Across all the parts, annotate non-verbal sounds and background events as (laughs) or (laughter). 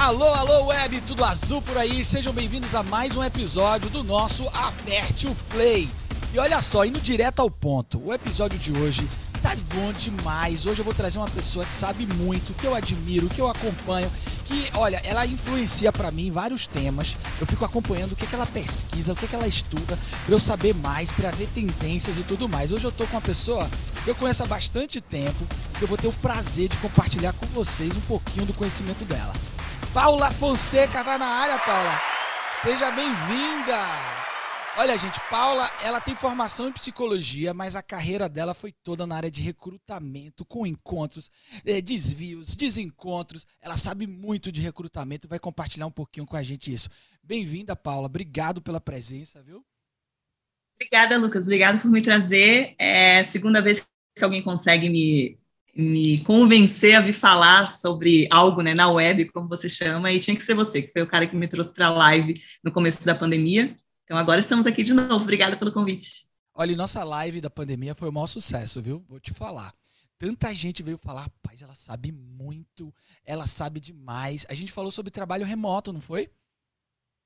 Alô, alô, web, tudo azul por aí. Sejam bem-vindos a mais um episódio do nosso Aperte o Play. E olha só, indo direto ao ponto, o episódio de hoje tá bom demais. Hoje eu vou trazer uma pessoa que sabe muito, que eu admiro, que eu acompanho, que, olha, ela influencia para mim vários temas. Eu fico acompanhando o que, que ela pesquisa, o que, que ela estuda, para eu saber mais, para ver tendências e tudo mais. Hoje eu tô com uma pessoa que eu conheço há bastante tempo, que eu vou ter o prazer de compartilhar com vocês um pouquinho do conhecimento dela. Paula Fonseca tá na área, Paula. Seja bem-vinda. Olha, gente, Paula, ela tem formação em psicologia, mas a carreira dela foi toda na área de recrutamento, com encontros, eh, desvios, desencontros. Ela sabe muito de recrutamento e vai compartilhar um pouquinho com a gente isso. Bem-vinda, Paula. Obrigado pela presença, viu? Obrigada, Lucas. Obrigado por me trazer. É a segunda vez que alguém consegue me me convencer a vir falar sobre algo né, na web, como você chama, e tinha que ser você, que foi o cara que me trouxe para a live no começo da pandemia. Então agora estamos aqui de novo. Obrigada pelo convite. Olha, nossa live da pandemia foi o maior sucesso, viu? Vou te falar. Tanta gente veio falar, rapaz, ela sabe muito, ela sabe demais. A gente falou sobre trabalho remoto, não foi?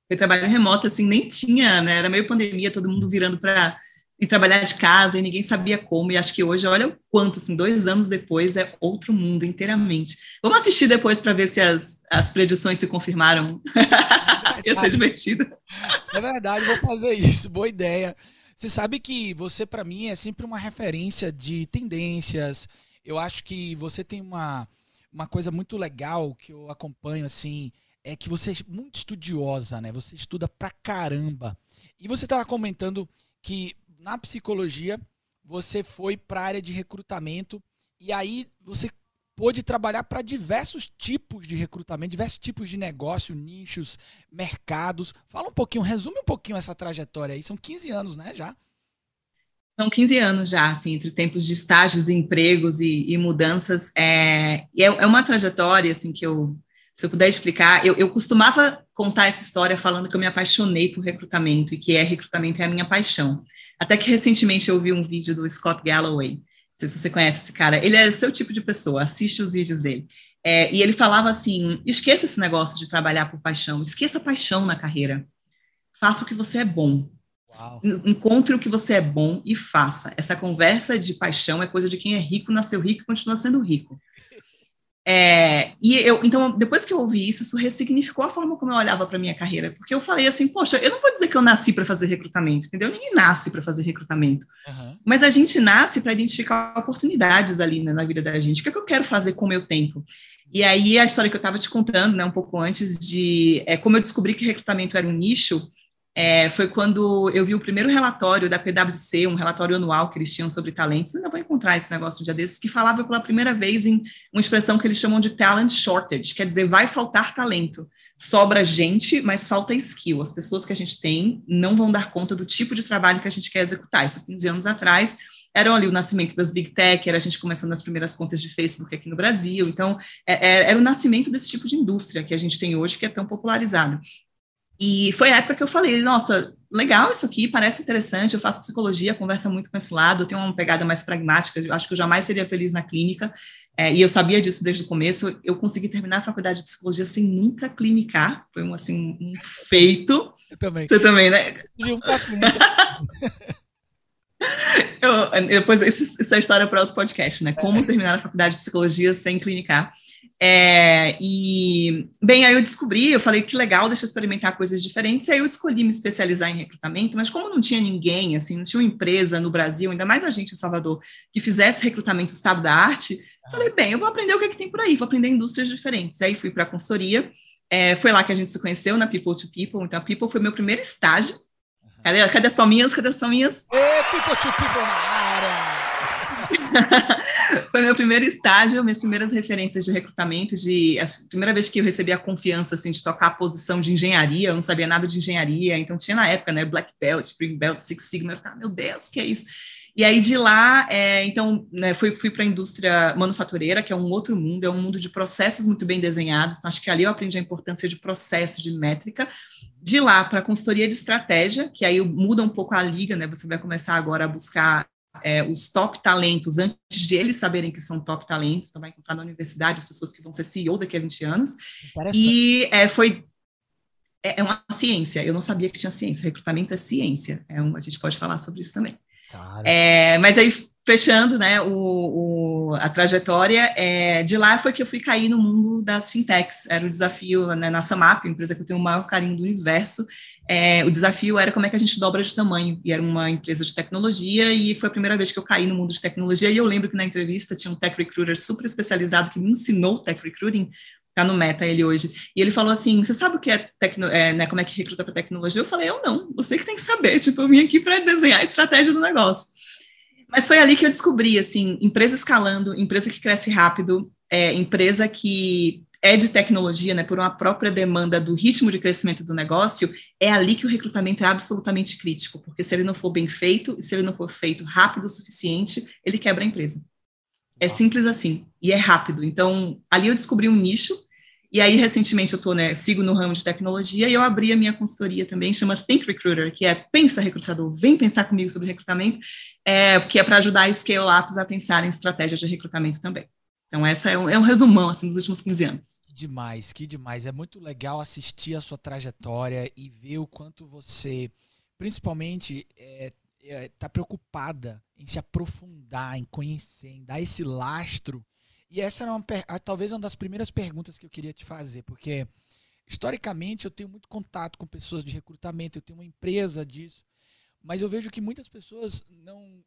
Foi trabalho remoto, assim, nem tinha, né? Era meio pandemia, todo mundo virando para e trabalhar de casa e ninguém sabia como. E acho que hoje, olha o quanto, assim, dois anos depois é outro mundo inteiramente. Vamos assistir depois para ver se as, as predições se confirmaram. É (laughs) Ia ser divertido. É verdade, vou fazer isso. Boa ideia. Você sabe que você, para mim, é sempre uma referência de tendências. Eu acho que você tem uma, uma coisa muito legal que eu acompanho, assim, é que você é muito estudiosa, né? Você estuda pra caramba. E você estava comentando que na psicologia, você foi para a área de recrutamento e aí você pôde trabalhar para diversos tipos de recrutamento, diversos tipos de negócio, nichos, mercados. Fala um pouquinho, resume um pouquinho essa trajetória aí. São 15 anos, né, já? São 15 anos já, assim, entre tempos de estágios, empregos e, e mudanças. É, é, é, uma trajetória, assim, que eu, se eu puder explicar, eu, eu costumava contar essa história falando que eu me apaixonei por recrutamento e que é recrutamento é a minha paixão. Até que recentemente eu vi um vídeo do Scott Galloway, não sei se você conhece esse cara, ele é seu tipo de pessoa, assiste os vídeos dele. É, e ele falava assim: esqueça esse negócio de trabalhar por paixão, esqueça a paixão na carreira. Faça o que você é bom. Uau. Encontre o que você é bom e faça. Essa conversa de paixão é coisa de quem é rico, nasceu rico e continua sendo rico. É, e eu, então, depois que eu ouvi isso, isso ressignificou a forma como eu olhava para minha carreira, porque eu falei assim, poxa, eu não vou dizer que eu nasci para fazer recrutamento, entendeu? Ninguém nasce para fazer recrutamento, uhum. mas a gente nasce para identificar oportunidades ali né, na vida da gente. O que, é que eu quero fazer com o meu tempo? E aí a história que eu estava te contando, né, um pouco antes de é, como eu descobri que recrutamento era um nicho, é, foi quando eu vi o primeiro relatório da PwC, um relatório anual que eles tinham sobre talentos, ainda vou encontrar esse negócio um dia desses, que falava pela primeira vez em uma expressão que eles chamam de talent shortage, quer dizer, vai faltar talento. Sobra gente, mas falta skill. As pessoas que a gente tem não vão dar conta do tipo de trabalho que a gente quer executar. Isso 15 anos atrás, era ali o nascimento das big tech, era a gente começando as primeiras contas de Facebook aqui no Brasil. Então, é, é, era o nascimento desse tipo de indústria que a gente tem hoje, que é tão popularizado. E foi a época que eu falei, nossa, legal isso aqui, parece interessante, eu faço psicologia, conversa muito com esse lado, eu tenho uma pegada mais pragmática, eu acho que eu jamais seria feliz na clínica, é, e eu sabia disso desde o começo, eu consegui terminar a faculdade de psicologia sem nunca clinicar, foi um, assim, um feito. Eu também. Você também, né? Eu (laughs) Eu, depois, essa é história para outro podcast, né? Como terminar a faculdade de psicologia sem clinicar. É, e, bem, aí eu descobri, eu falei que legal, deixa eu experimentar coisas diferentes, aí eu escolhi me especializar em recrutamento, mas como não tinha ninguém, assim, não tinha uma empresa no Brasil, ainda mais a gente em Salvador, que fizesse recrutamento estado da arte, falei, bem, eu vou aprender o que, é que tem por aí, vou aprender indústrias diferentes. Aí fui para a consultoria, é, foi lá que a gente se conheceu, na People to People, então a People foi meu primeiro estágio. Cadê, cadê as palminhas? Cadê as palminhas? Ê, People to People na área! (laughs) Foi meu primeiro estágio, minhas primeiras referências de recrutamento, de a primeira vez que eu recebi a confiança assim de tocar a posição de engenharia, eu não sabia nada de engenharia, então tinha na época, né, Black Belt, Spring Belt, Six Sigma, eu ficava, meu Deus, que é isso? E aí de lá, é, então, né, fui, fui para a indústria manufatureira, que é um outro mundo, é um mundo de processos muito bem desenhados. Então, acho que ali eu aprendi a importância de processo, de métrica. De lá para a consultoria de estratégia, que aí muda um pouco a liga, né? Você vai começar agora a buscar é, os top talentos antes de eles saberem que são top talentos. Então, vai encontrar na universidade as pessoas que vão ser CEOs daqui a 20 anos. E é, foi. É, é uma ciência. Eu não sabia que tinha ciência. Recrutamento é ciência. É um, a gente pode falar sobre isso também. É, mas aí fechando né, o, o, a trajetória, é, de lá foi que eu fui cair no mundo das fintechs. Era o desafio né, na Samap, empresa que eu tenho o maior carinho do universo. É, o desafio era como é que a gente dobra de tamanho. E era uma empresa de tecnologia, e foi a primeira vez que eu caí no mundo de tecnologia. E eu lembro que na entrevista tinha um tech recruiter super especializado que me ensinou tech recruiting. Tá no Meta ele hoje. E ele falou assim: Você sabe o que é, tecno, é né, como é que recruta para tecnologia? Eu falei: Eu não, você que tem que saber. Tipo, eu vim aqui para desenhar a estratégia do negócio. Mas foi ali que eu descobri, assim, empresa escalando, empresa que cresce rápido, é, empresa que é de tecnologia, né, por uma própria demanda do ritmo de crescimento do negócio, é ali que o recrutamento é absolutamente crítico, porque se ele não for bem feito, e se ele não for feito rápido o suficiente, ele quebra a empresa. É simples assim, e é rápido. Então, ali eu descobri um nicho, e aí, recentemente, eu tô, né, sigo no ramo de tecnologia e eu abri a minha consultoria também, chama Think Recruiter, que é pensa recrutador, vem pensar comigo sobre recrutamento, é, que é para ajudar a scale-ups a pensar em estratégias de recrutamento também. Então, essa é um, é um resumão, assim, dos últimos 15 anos. Que demais, que demais. É muito legal assistir a sua trajetória e ver o quanto você, principalmente, é, é, tá preocupada em se aprofundar, em conhecer, em dar esse lastro e essa era uma, talvez uma das primeiras perguntas que eu queria te fazer, porque historicamente eu tenho muito contato com pessoas de recrutamento, eu tenho uma empresa disso, mas eu vejo que muitas pessoas não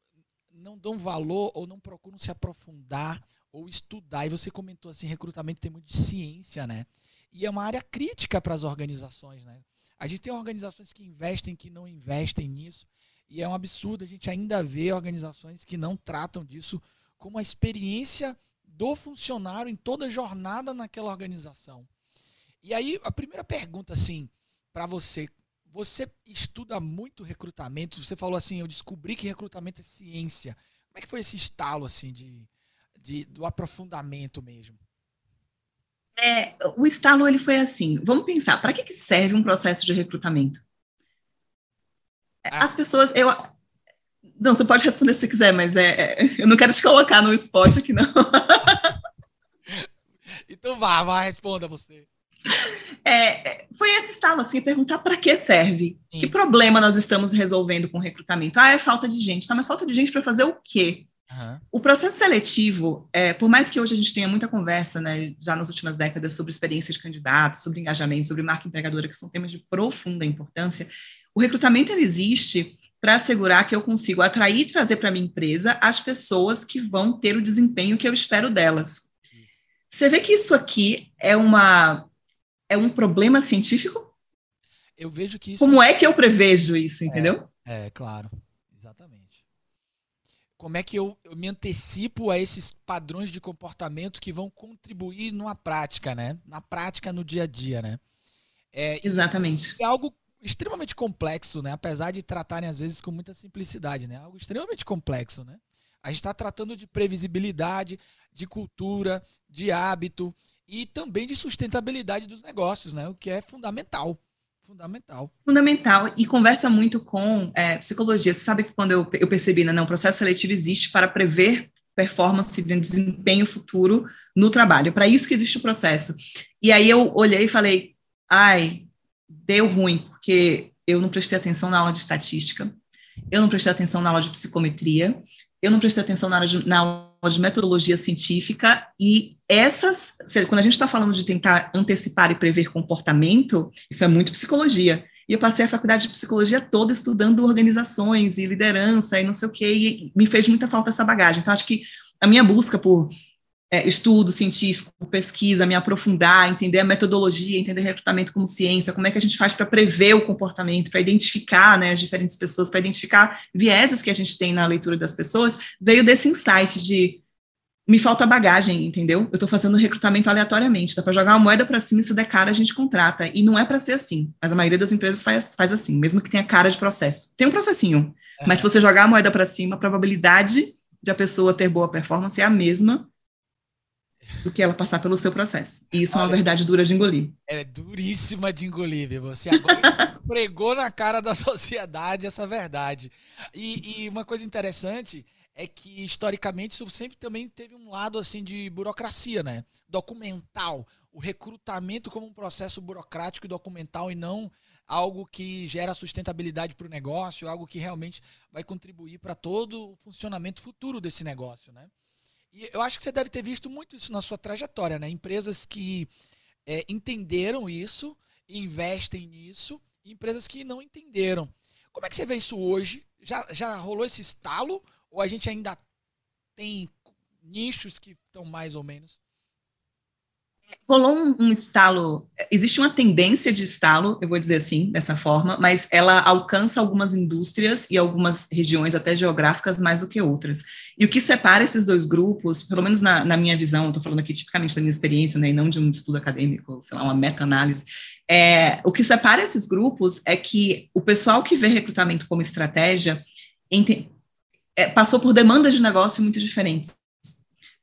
não dão valor ou não procuram se aprofundar ou estudar. E você comentou assim, recrutamento tem muito de ciência, né? E é uma área crítica para as organizações, né? A gente tem organizações que investem, que não investem nisso, e é um absurdo a gente ainda ver organizações que não tratam disso como a experiência do funcionário em toda a jornada naquela organização. E aí, a primeira pergunta, assim, para você, você estuda muito recrutamento, você falou assim, eu descobri que recrutamento é ciência. Como é que foi esse estalo, assim, de, de do aprofundamento mesmo? É, o estalo, ele foi assim, vamos pensar, para que, que serve um processo de recrutamento? Ah. As pessoas, eu, não, você pode responder se quiser, mas é, é, eu não quero te colocar no spot aqui, não. (laughs) então vá, vá, responda você. É, foi esse estalo, assim, perguntar para que serve? Sim. Que problema nós estamos resolvendo com o recrutamento? Ah, é falta de gente. Tá, mas falta de gente para fazer o quê? Uhum. O processo seletivo, é, por mais que hoje a gente tenha muita conversa, né, já nas últimas décadas, sobre experiência de candidato, sobre engajamento, sobre marca empregadora, que são temas de profunda importância, o recrutamento ele existe para assegurar que eu consigo atrair e trazer para minha empresa as pessoas que vão ter o desempenho que eu espero delas. Você vê que isso aqui é uma é um problema científico? Eu vejo que isso Como é que eu prevejo isso, entendeu? É, é claro. Exatamente. Como é que eu, eu, me antecipo a esses padrões de comportamento que vão contribuir numa prática, né? Na prática, no dia a dia, né? É, Exatamente. É algo extremamente complexo, né? Apesar de tratarem às vezes com muita simplicidade, né? Algo extremamente complexo, né? A gente está tratando de previsibilidade, de cultura, de hábito e também de sustentabilidade dos negócios, né? O que é fundamental. Fundamental. Fundamental. E conversa muito com é, psicologia. Você sabe que quando eu, eu percebi, né, não, o processo seletivo existe para prever performance e desempenho futuro no trabalho. Para isso que existe o processo. E aí eu olhei e falei, ai, deu ruim, porque eu não prestei atenção na aula de estatística, eu não prestei atenção na aula de psicometria, eu não prestei atenção na aula de, na aula de metodologia científica, e essas, quando a gente está falando de tentar antecipar e prever comportamento, isso é muito psicologia. E eu passei a faculdade de psicologia toda estudando organizações e liderança e não sei o quê, e me fez muita falta essa bagagem. Então, acho que a minha busca por é, estudo científico, pesquisa, me aprofundar, entender a metodologia, entender recrutamento como ciência, como é que a gente faz para prever o comportamento, para identificar né, as diferentes pessoas, para identificar vieses que a gente tem na leitura das pessoas, veio desse insight de me falta bagagem, entendeu? Eu estou fazendo recrutamento aleatoriamente, dá para jogar uma moeda para cima e se der cara a gente contrata. E não é para ser assim, mas a maioria das empresas faz, faz assim, mesmo que tenha cara de processo. Tem um processinho, é. mas se você jogar a moeda para cima, a probabilidade de a pessoa ter boa performance é a mesma do que ela passar pelo seu processo. E isso Olha, é uma verdade dura de engolir. É duríssima de engolir, viu? Você agora (laughs) pregou na cara da (laughs) sociedade essa verdade. E, e uma coisa interessante é que historicamente isso sempre também teve um lado assim de burocracia, né? Documental, o recrutamento como um processo burocrático e documental e não algo que gera sustentabilidade para o negócio, algo que realmente vai contribuir para todo o funcionamento futuro desse negócio, né? E eu acho que você deve ter visto muito isso na sua trajetória, né? Empresas que é, entenderam isso, investem nisso, e empresas que não entenderam. Como é que você vê isso hoje? Já, já rolou esse estalo? Ou a gente ainda tem nichos que estão mais ou menos? Rolou um, um, estalo, existe uma tendência de estalo, eu vou dizer assim, dessa forma, mas ela alcança algumas indústrias e algumas regiões, até geográficas, mais do que outras. E o que separa esses dois grupos, pelo menos na, na minha visão, estou falando aqui tipicamente da minha experiência, né, e não de um estudo acadêmico, sei lá, uma meta-análise, é, o que separa esses grupos é que o pessoal que vê recrutamento como estratégia é, passou por demandas de negócio muito diferentes.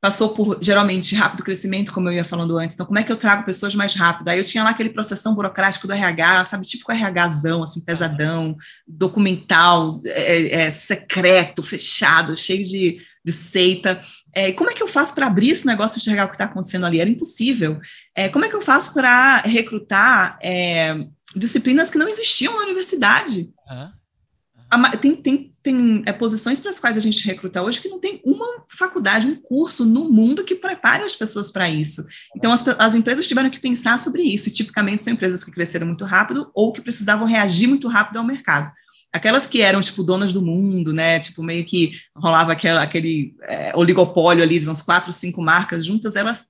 Passou por, geralmente, rápido crescimento, como eu ia falando antes. Então, como é que eu trago pessoas mais rápido? Aí eu tinha lá aquele processão burocrático do RH, sabe, tipo RHzão, assim, pesadão, documental, é, é, secreto, fechado, cheio de, de seita. É, como é que eu faço para abrir esse negócio e enxergar o que está acontecendo ali? Era impossível. É, como é que eu faço para recrutar é, disciplinas que não existiam na universidade? Uhum. Tem, tem tem é, posições para as quais a gente recruta hoje que não tem uma faculdade, um curso no mundo que prepare as pessoas para isso. Então, as, as, empresas tiveram que pensar sobre isso, e tipicamente são empresas que cresceram muito rápido ou que precisavam reagir muito rápido ao mercado. Aquelas que eram, tipo, donas do mundo, né, tipo, meio que rolava aquela, aquele é, oligopólio ali de umas quatro, cinco marcas juntas, elas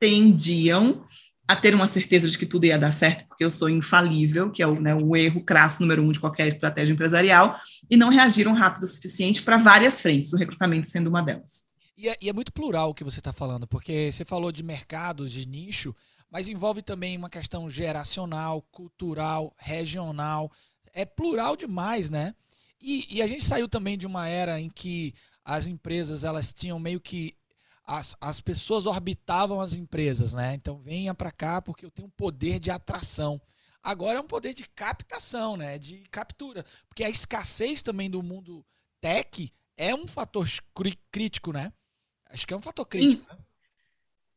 tendiam a ter uma certeza de que tudo ia dar certo, porque eu sou infalível, que é o, né, o erro crasso número um de qualquer estratégia empresarial, e não reagiram rápido o suficiente para várias frentes, o recrutamento sendo uma delas. E é, e é muito plural o que você está falando, porque você falou de mercados, de nicho, mas envolve também uma questão geracional, cultural, regional. É plural demais, né? E, e, a gente saiu também de uma era em que as empresas elas tinham meio que as, as pessoas orbitavam as empresas, né? Então venha para cá porque eu tenho um poder de atração. Agora é um poder de captação, né? De captura. Porque a escassez também do mundo tech é um fator crítico, né? Acho que é um fator crítico. Né?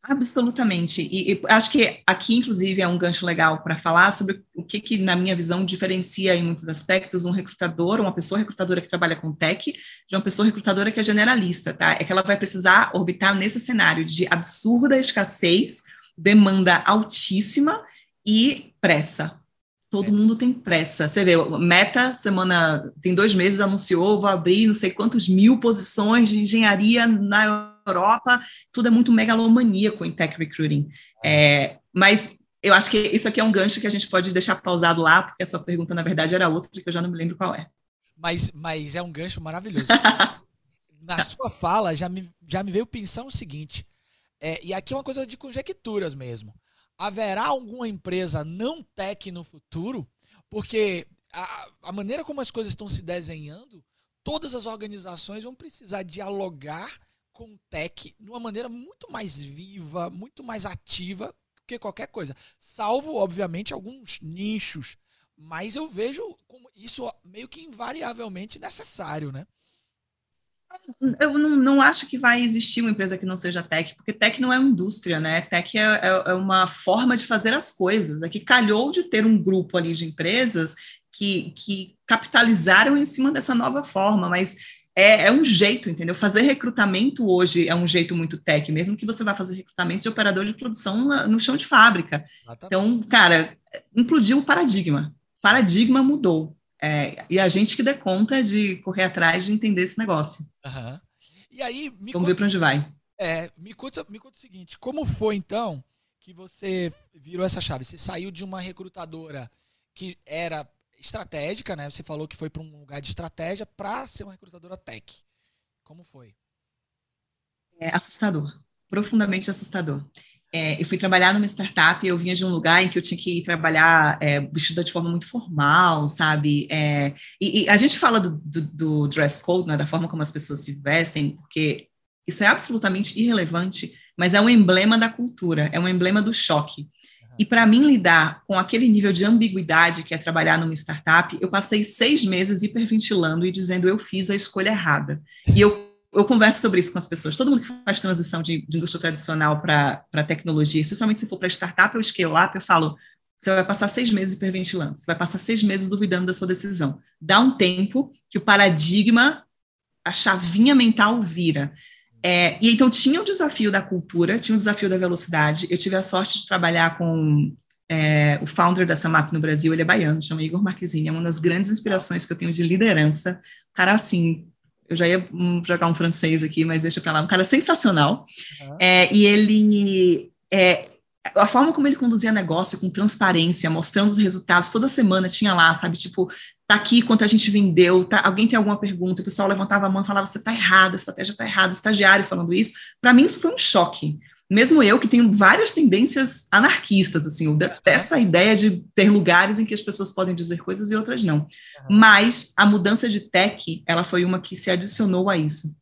Absolutamente. E, e, acho que aqui, inclusive, é um gancho legal para falar sobre o que, que, na minha visão, diferencia em muitos aspectos um recrutador, uma pessoa recrutadora que trabalha com tech, de uma pessoa recrutadora que é generalista, tá? É que ela vai precisar orbitar nesse cenário de absurda escassez, demanda altíssima e pressa. Todo é. mundo tem pressa. Você vê, Meta, semana, tem dois meses, anunciou, vou abrir não sei quantos mil posições de engenharia na Europa, tudo é muito megalomaníaco em tech recruiting. É, mas eu acho que isso aqui é um gancho que a gente pode deixar pausado lá, porque a sua pergunta, na verdade, era outra, que eu já não me lembro qual é. Mas, mas é um gancho maravilhoso. (laughs) na sua fala, já me, já me veio pensar o seguinte, é, e aqui é uma coisa de conjecturas mesmo. Haverá alguma empresa não tech no futuro? Porque a, a maneira como as coisas estão se desenhando, todas as organizações vão precisar dialogar com tech de uma maneira muito mais viva, muito mais ativa que qualquer coisa. Salvo, obviamente, alguns nichos. Mas eu vejo como isso meio que invariavelmente necessário, né? Eu não, não, acho que vai existir uma empresa que não seja tech, porque tech não é indústria, né? Tech é, é, é uma forma de fazer as coisas. É que calhou de ter um grupo ali de empresas que, que capitalizaram em cima dessa nova forma, mas é, é, um jeito, entendeu? Fazer recrutamento hoje é um jeito muito tech, mesmo que você vá fazer recrutamento de operador de produção na, no chão de fábrica. Exatamente. Então, cara, implodiu o paradigma. Paradigma mudou. É, e a gente que dê conta de correr atrás de entender esse negócio. Uhum. E aí, Vamos conta, ver para onde vai. É, me conta, me conta o seguinte: como foi então que você virou essa chave? Você saiu de uma recrutadora que era estratégica, né? Você falou que foi para um lugar de estratégia para ser uma recrutadora tech. Como foi? É assustador, profundamente assustador. É, eu fui trabalhar numa startup, eu vinha de um lugar em que eu tinha que ir trabalhar é, vestida de forma muito formal, sabe? É, e, e, a gente fala do, do, do, dress code, né, da forma como as pessoas se vestem, porque isso é absolutamente irrelevante, mas é um emblema da cultura, é um emblema do choque. E para mim lidar com aquele nível de ambiguidade que é trabalhar numa startup, eu passei seis meses hiperventilando e dizendo eu fiz a escolha errada. E eu eu converso sobre isso com as pessoas. Todo mundo que faz transição de, de indústria tradicional para tecnologia, especialmente se for para startup ou scale-up, eu falo, você vai passar seis meses hiperventilando, você vai passar seis meses duvidando da sua decisão. Dá um tempo que o paradigma, a chavinha mental vira. É, e então tinha o desafio da cultura, tinha o desafio da velocidade. Eu tive a sorte de trabalhar com é, o founder da Samap no Brasil, ele é baiano, chama Igor Marquezine, é uma das grandes inspirações que eu tenho de liderança. O cara, assim, eu já ia jogar um francês aqui, mas deixa para lá, um cara sensacional. Uhum. É, e ele, é, a forma como ele conduzia negócio, com transparência, mostrando os resultados, toda semana tinha lá, sabe, tipo, tá aqui quanto a gente vendeu, tá, alguém tem alguma pergunta, o pessoal levantava a mão e falava, você tá errado, a estratégia tá errada, estagiário falando isso, para mim isso foi um choque, mesmo eu que tenho várias tendências anarquistas, assim, eu detesto a ideia de ter lugares em que as pessoas podem dizer coisas e outras não, mas a mudança de tech, ela foi uma que se adicionou a isso,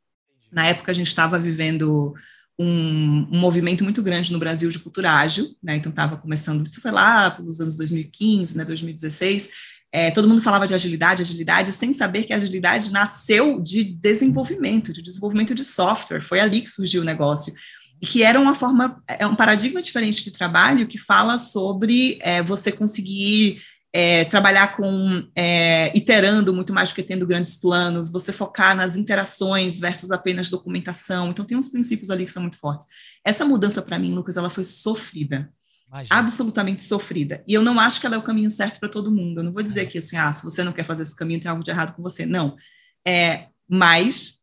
na época a gente estava vivendo um, um, movimento muito grande no Brasil de cultura ágil, né? Então estava começando, isso foi lá pelos anos 2015, né, 2016. É, todo mundo falava de agilidade, agilidade, sem saber que a agilidade nasceu de desenvolvimento, de desenvolvimento de software. Foi ali que surgiu o negócio e que era uma forma, é um paradigma diferente de trabalho que fala sobre é, você conseguir é, trabalhar com é, iterando muito mais do que tendo grandes planos, você focar nas interações versus apenas documentação. Então, tem uns princípios ali que são muito fortes. Essa mudança, para mim, Lucas, ela foi sofrida. Imagina. Absolutamente sofrida. E eu não acho que ela é o caminho certo para todo mundo. Eu não vou dizer é. que, assim, ah, se você não quer fazer esse caminho, tem algo de errado com você. Não. É, mas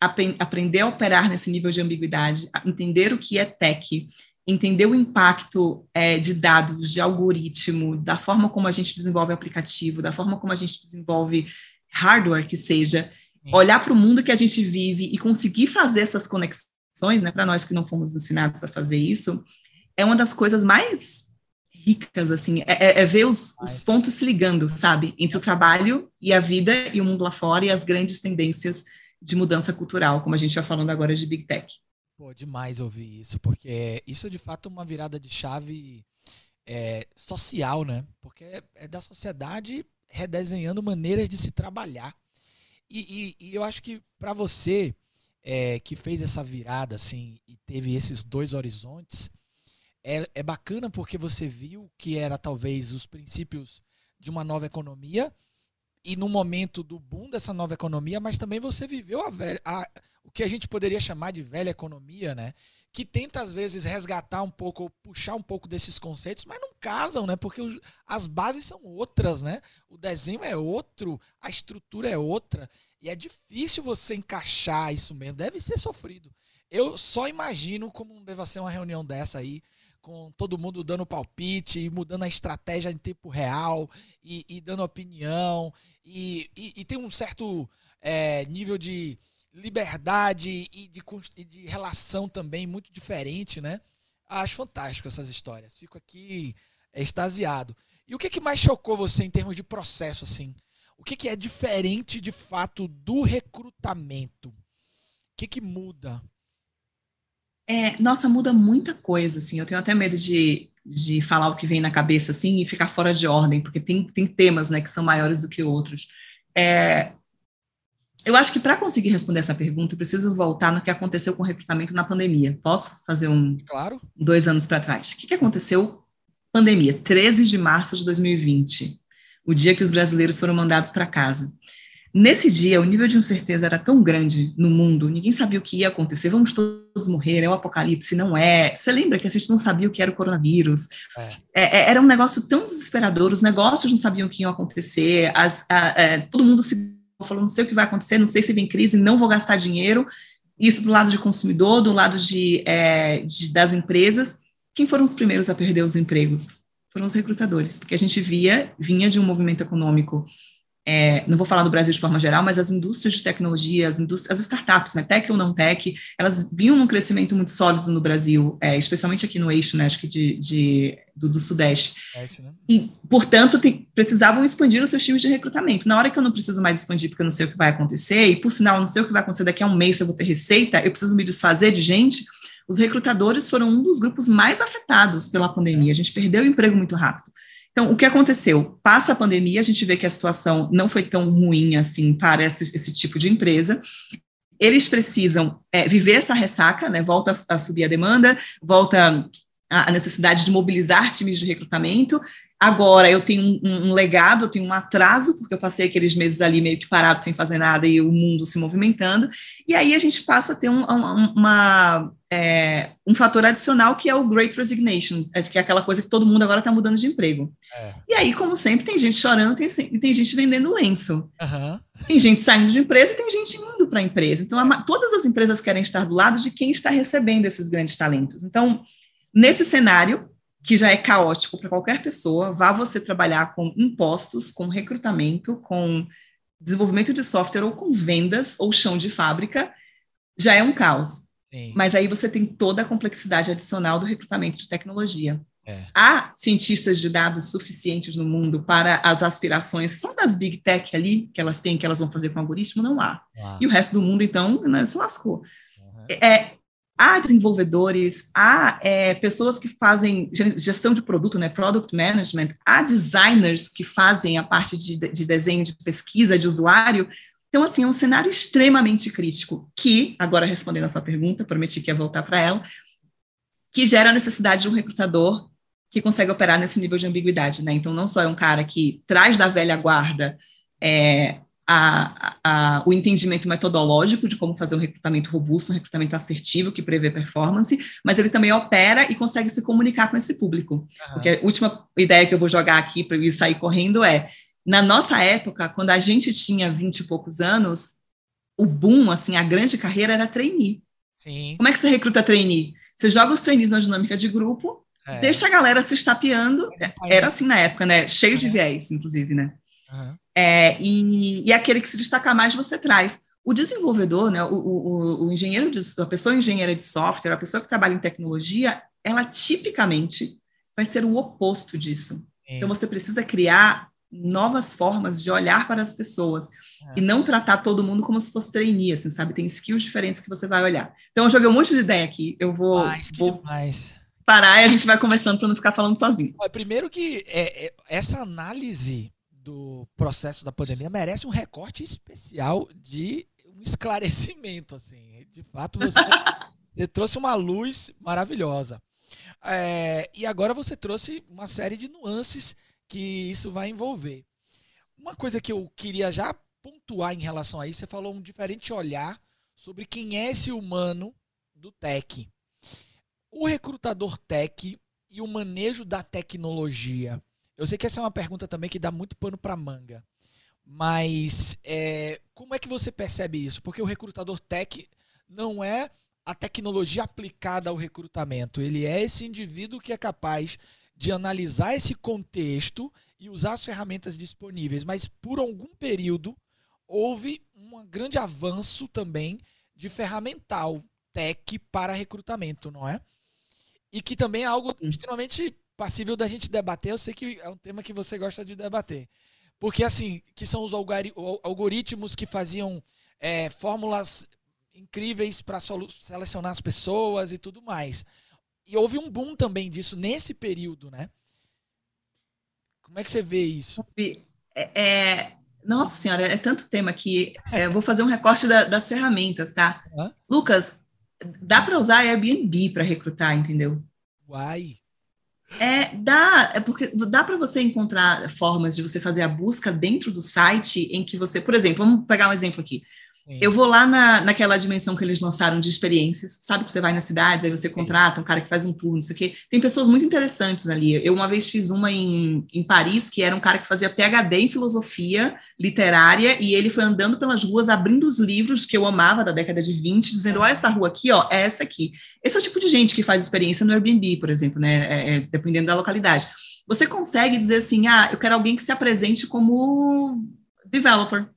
aprender a operar nesse nível de ambiguidade, entender o que é tech, entender o impacto é, de dados, de algoritmo, da forma como a gente desenvolve aplicativo, da forma como a gente desenvolve hardware que seja, Sim. olhar para o mundo que a gente vive e conseguir fazer essas conexões, né, para nós que não fomos ensinados a fazer isso, é uma das coisas mais ricas, assim, é, é, é ver os, os, pontos se ligando, sabe, entre o trabalho e a vida e o mundo lá fora e as grandes tendências de mudança cultural, como a gente está falando agora de Big Tech. Pô, demais ouvir isso, porque isso é de fato uma virada de chave é, social, né? Porque é, é da sociedade redesenhando maneiras de se trabalhar. E, e, e eu acho que para você é, que fez essa virada assim e teve esses dois horizontes, é, é bacana porque você viu que era talvez os princípios de uma nova economia e no momento do boom dessa nova economia, mas também você viveu a velha, a, o que a gente poderia chamar de velha economia, né? Que tenta às vezes resgatar um pouco, ou puxar um pouco desses conceitos, mas não casam, né? Porque os, as bases são outras, né? O desenho é outro, a estrutura é outra, e é difícil você encaixar isso mesmo. Deve ser sofrido. Eu só imagino como deve ser uma reunião dessa aí, com todo mundo dando palpite e mudando a estratégia em tempo real e, e dando opinião e, e, e, tem um certo é, nível de liberdade e de, e de relação também muito diferente, né? Acho fantástico essas histórias. Fico aqui extasiado. E o que, que mais chocou você em termos de processo, assim? O que, que é diferente de fato do recrutamento? O que, que muda? É, nossa, muda muita coisa, assim. Eu tenho até medo de, de falar o que vem na cabeça, assim, e ficar fora de ordem, porque tem, tem temas, né, que são maiores do que outros. É, eu acho que para conseguir responder essa pergunta, eu preciso voltar no que aconteceu com o recrutamento na pandemia. Posso fazer um. Claro. Dois anos para trás. O que, que aconteceu? Pandemia, 13 de março de 2020, o dia que os brasileiros foram mandados para casa. Nesse dia, o nível de incerteza era tão grande no mundo, ninguém sabia o que ia acontecer, vamos todos morrer, é o apocalipse, não é. Você lembra que a gente não sabia o que era o coronavírus? É. É, é era um negócio tão desesperador, os negócios não sabiam o que ia acontecer, as, a, é, todo mundo se falou, não sei o que vai acontecer, não sei se vem crise, não vou gastar dinheiro. Isso do lado de consumidor, do lado de, é, de, das empresas. Quem foram os primeiros a perder os empregos? Foram os recrutadores, porque a gente via, vinha de um movimento econômico é, não vou falar do Brasil de forma geral, mas as indústrias de tecnologia, as, indústrias, as startups, né, tech ou não tech, elas vinham num crescimento muito sólido no Brasil, é, especialmente aqui no eixo, né, acho que de, de do, do, Sudeste. É, né? E, portanto, tem, precisavam expandir os seus times de recrutamento. Na hora que eu não preciso mais expandir, porque eu não sei o que vai acontecer, e por sinal, eu não sei o que vai acontecer daqui a um mês se eu vou ter receita, eu preciso me desfazer de gente, os recrutadores foram um dos grupos mais afetados pela pandemia. A gente perdeu o emprego muito rápido. Então, o que aconteceu? Passa a pandemia, a gente vê que a situação não foi tão ruim assim para esse, esse tipo de empresa, eles precisam é, viver essa ressaca, né? Volta a, subir a demanda, volta a necessidade de mobilizar times de recrutamento. Agora eu tenho um, um, legado, eu tenho um atraso, porque eu passei aqueles meses ali meio que parado, sem fazer nada, e o mundo se movimentando. E aí a gente passa a ter um, uma, é, um fator adicional que é o Great Resignation, é que é aquela coisa que todo mundo agora está mudando de emprego. É. E aí, como sempre, tem gente chorando tem, e tem gente vendendo lenço. Uhum. Tem gente saindo de empresa e tem gente indo para a empresa. Então, a, todas as empresas querem estar do lado de quem está recebendo esses grandes talentos. Então, Nesse cenário, que já é caótico para qualquer pessoa, vá você trabalhar com impostos, com recrutamento, com desenvolvimento de software ou com vendas ou chão de fábrica, já é um caos. Sim. Mas aí você tem toda a complexidade adicional do recrutamento de tecnologia. É. Há cientistas de dados suficientes no mundo para as aspirações só das big tech ali, que elas têm, que elas vão fazer com algoritmo? Não há. Ah. E o resto do mundo, então, né, se lascou. Uhum. É, há desenvolvedores, há é, pessoas que fazem gestão de produto, né, product management, há designers que fazem a parte de, de desenho, de pesquisa de usuário. Então, assim, é um cenário extremamente crítico, que, agora respondendo a sua pergunta, prometi que ia voltar para ela, que gera a necessidade de um recrutador que consegue operar nesse nível de ambiguidade, né? Então, não só é um cara que traz da velha guarda é, a, a, o entendimento metodológico de como fazer um recrutamento robusto, um recrutamento assertivo que prevê performance, mas ele também opera e consegue se comunicar com esse público. Uhum. Porque a última ideia que eu vou jogar aqui para eu sair correndo é: na nossa época, quando a gente tinha 20 e poucos anos, o boom, assim, a grande carreira era trainee. Sim. Como é que você recruta trainee? Você joga os trainees na dinâmica de grupo, é. deixa a galera se estapeando. Era assim na época, né? Cheio de viés, inclusive, né? Uhum. É, e, e aquele que se destaca mais você traz. O desenvolvedor, né, o, o, o engenheiro, de, a pessoa engenheira de software, a pessoa que trabalha em tecnologia, ela tipicamente vai ser o oposto disso. Então você precisa criar novas formas de olhar para as pessoas é. e não tratar todo mundo como se fosse trainee, assim, sabe? Tem skills diferentes que você vai olhar. Então eu joguei um monte de ideia aqui. Eu vou, ah, vou parar e a gente vai conversando para não ficar falando sozinho. Primeiro que é, é, essa análise do processo da pandemia merece um recorte especial de um esclarecimento, assim. De fato, você, (laughs) você trouxe uma luz maravilhosa. É, e agora você trouxe uma série de nuances que isso vai envolver. Uma coisa que eu queria já pontuar em relação a isso, você falou um diferente olhar sobre quem é esse humano do tech. O recrutador tech e o manejo da tecnologia eu sei que essa é uma pergunta também que dá muito pano para manga. Mas é, como é que você percebe isso? Porque o recrutador tech não é a tecnologia aplicada ao recrutamento. Ele é esse indivíduo que é capaz de analisar esse contexto e usar as ferramentas disponíveis. Mas por algum período houve um grande avanço também de ferramental tech para recrutamento, não é? E que também é algo extremamente passível da gente debater. Eu sei que é um tema que você gosta de debater. Porque, assim, que são os algoritmos que faziam é, fórmulas incríveis para selecionar as pessoas e tudo mais. E houve um boom também disso nesse período, né? Como é que você vê isso? É, é nossa senhora, é tanto tema que (laughs) é, vou fazer um recorte da, das ferramentas, tá? Hã? Lucas, dá para usar Airbnb para recrutar, entendeu? Uai! É, dá, é porque dá para você encontrar formas de você fazer a busca dentro do site em que você, por exemplo, vamos pegar um exemplo aqui. Eu vou lá na, naquela dimensão que eles lançaram de experiências, sabe que você vai na cidade, aí você contrata um cara que faz um tour, não sei o quê. Tem pessoas muito interessantes ali. Eu uma vez fiz uma em, em Paris, que era um cara que fazia PhD em filosofia literária, e ele foi andando pelas ruas, abrindo os livros que eu amava da década de 20, dizendo, ó, essa rua aqui, ó, é essa aqui. Esse é o tipo de gente que faz experiência no Airbnb, por exemplo, né, é, é, dependendo da localidade. Você consegue dizer assim, ah, eu quero alguém que se apresente como developer,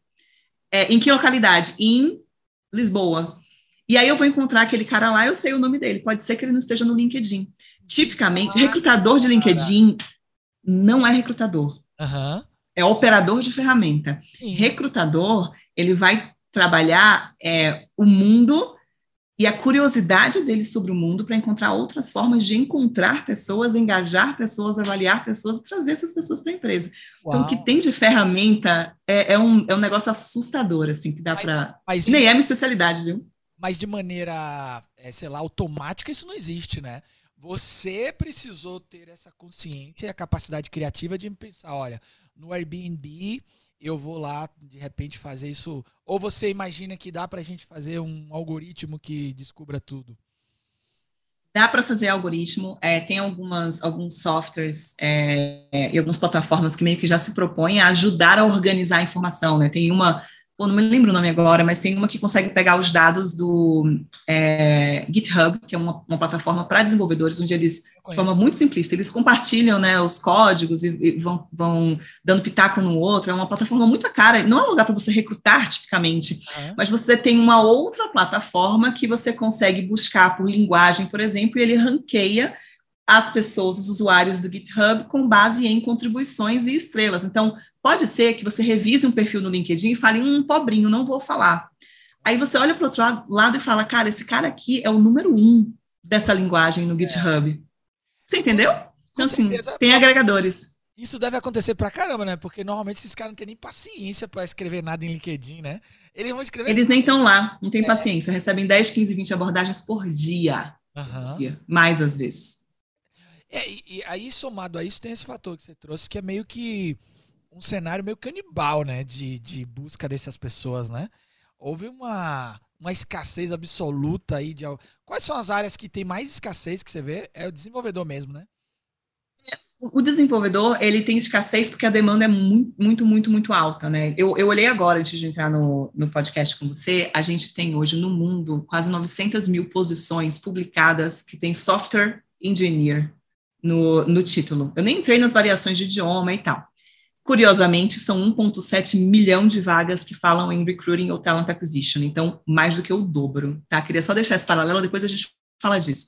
é, em que localidade? Em Lisboa. E aí eu vou encontrar aquele cara lá, eu sei o nome dele. Pode ser que ele não esteja no LinkedIn. Tipicamente, recrutador de LinkedIn não é recrutador. Uhum. É operador de ferramenta. Sim. Recrutador, ele vai trabalhar é, o mundo e a curiosidade deles sobre o mundo para encontrar outras formas de encontrar pessoas, engajar pessoas, avaliar pessoas e trazer essas pessoas para a empresa. Uau. Então, o que tem de ferramenta é, é, um, é um negócio assustador, assim, que dá para. Nem é minha especialidade, viu? Mas de maneira, é, sei lá, automática, isso não existe, né? Você precisou ter essa consciência e a capacidade criativa de pensar, olha, no Airbnb eu vou lá de repente fazer isso. Ou você imagina que dá para a gente fazer um algoritmo que descubra tudo? Dá para fazer algoritmo, é, tem algumas, alguns softwares é, e algumas plataformas que meio que já se propõem a ajudar a organizar a informação, né? Tem uma pô, não me lembro o nome agora, mas tem uma que consegue pegar os dados do é, GitHub, que é uma, uma plataforma para desenvolvedores, onde eles, de forma muito simplista, eles compartilham né, os códigos e, e, vão, vão dando pitaco no outro. É uma plataforma muito cara, não é um lugar para você recrutar tipicamente, é. mas você tem uma outra plataforma que você consegue buscar por linguagem, por exemplo, e ele ranqueia as pessoas, os usuários do GitHub, com base em contribuições e estrelas. Então, pode ser que você revise um perfil no LinkedIn e fale, um pobrinho, não vou falar. Aí você olha para o outro lado e fala, cara, esse cara aqui é o número um dessa linguagem no GitHub. É. Você entendeu? Então, assim, tem agregadores. Isso deve acontecer pra caramba, né? Porque normalmente esses caras não têm nem paciência para escrever nada em LinkedIn, né? Eles vão escrever. Eles nem estão lá, não tem é. paciência. Recebem 10, 15, 20 abordagens por dia. Uhum. dia mais às vezes. É, e, e, aí, somado a isso, tem esse fator que você trouxe, que é meio que um cenário meio canibal, né? De, de busca dessas pessoas, né? Houve uma, uma escassez absoluta aí de. Quais são as áreas que tem mais escassez que você vê? É o desenvolvedor mesmo, né? O desenvolvedor, ele tem escassez porque a demanda é muito, muito, muito, muito alta, né? Eu, eu olhei agora, antes de entrar no, no podcast com você, a gente tem hoje no mundo quase 900 mil posições publicadas que tem software engineer no, no título. Eu nem entrei nas variações de idioma e tal. Curiosamente, são 1,7 milhão de vagas que falam em recruiting ou talent acquisition, então mais do que o dobro, tá? Queria só deixar esse paralelo, depois a gente fala disso.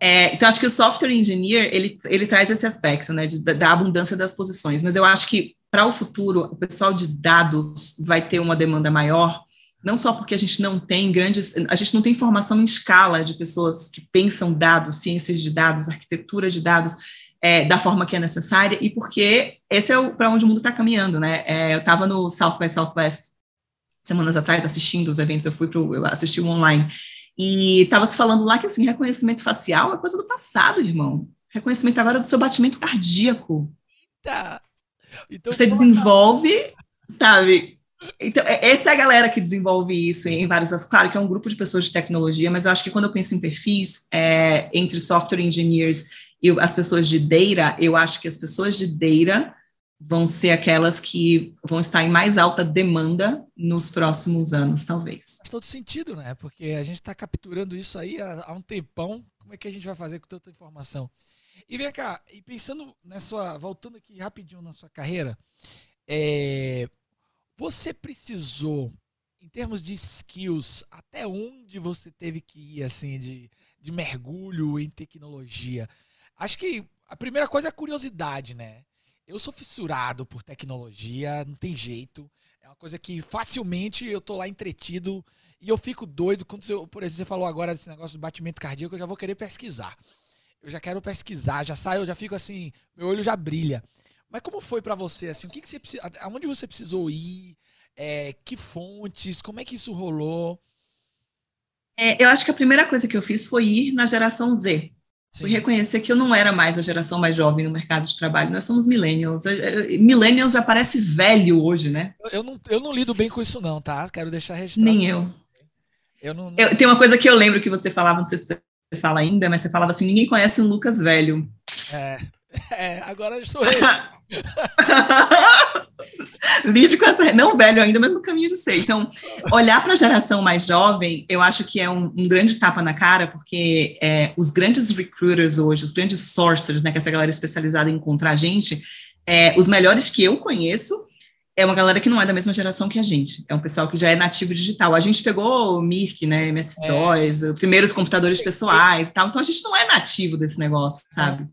É, então, acho que o software engineer, ele, ele traz esse aspecto, né, de, da abundância das posições, mas eu acho que para o futuro, o pessoal de dados vai ter uma demanda maior, não só porque a gente não tem grandes, a gente não tem formação em escala de pessoas que pensam dados, ciências de dados, arquitetura de dados, é, da forma que é necessária, e porque esse é para onde o mundo está caminhando, né? É, eu estava no South by Southwest semanas atrás assistindo os eventos, eu fui para eu assisti um online, e estava se falando lá que assim, reconhecimento facial é coisa do passado, irmão. Reconhecimento agora do seu batimento cardíaco. Eita! Então, Você desenvolve, sabe, então, é, essa é a galera que desenvolve isso em vários. Claro que é um grupo de pessoas de tecnologia, mas eu acho que quando eu penso em perfis é, entre software engineers e as pessoas de data, eu acho que as pessoas de data vão ser aquelas que vão estar em mais alta demanda nos próximos anos, talvez. Faz todo sentido, né? Porque a gente está capturando isso aí há, há, um tempão. Como é que a gente vai fazer com tanta informação? E vem cá, e pensando nessa. Voltando aqui rapidinho na sua carreira, é, você precisou, em termos de skills, até onde você teve que ir, assim, de, de mergulho em tecnologia? Acho que a primeira coisa é a curiosidade, né? Eu sou fissurado por tecnologia, não tem jeito. É uma coisa que facilmente eu tô lá entretido e eu fico doido quando, você, por exemplo, você falou agora desse negócio do batimento cardíaco, eu já vou querer pesquisar. Eu já quero pesquisar, já saio, eu já fico assim, meu olho já brilha. Mas como foi para você assim? O que, que você aonde você precisou ir? É, que fontes? Como é que isso rolou? É, eu acho que a primeira coisa que eu fiz foi ir na geração Z. Sim. Fui reconhecer que eu não era mais a geração mais jovem no mercado de trabalho. Nós somos millennials. Millennials já parece velho hoje, né? Eu, eu não, eu não lido bem com isso não, tá? Quero deixar registrado. Nem eu. Eu não, não... Eu, tem uma coisa que eu lembro que você falava, não sei se você fala ainda, mas você falava assim, ninguém conhece um Lucas velho. É, (laughs) é agora sou eu. (laughs) (laughs) Lide com essa. Não velho ainda, mas no caminho de ser. Então, olhar para a geração mais jovem, eu acho que é um, um grande tapa na cara, porque é, os grandes recruiters hoje, os grandes sourcers, né, que é essa galera especializada em encontrar gente, é, os melhores que eu conheço é uma galera que não é da mesma geração que a gente. É um pessoal que já é nativo digital. A gente pegou o Mirk, né, MS-DOS, é. primeiros computadores pessoais e tal. Então, a gente não é nativo desse negócio, sabe?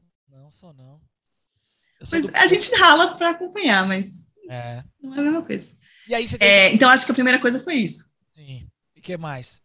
Mas do... a gente rala para acompanhar, mas é. não é a mesma coisa. E é, então, acho que a primeira coisa foi isso. Sim. E o que mais?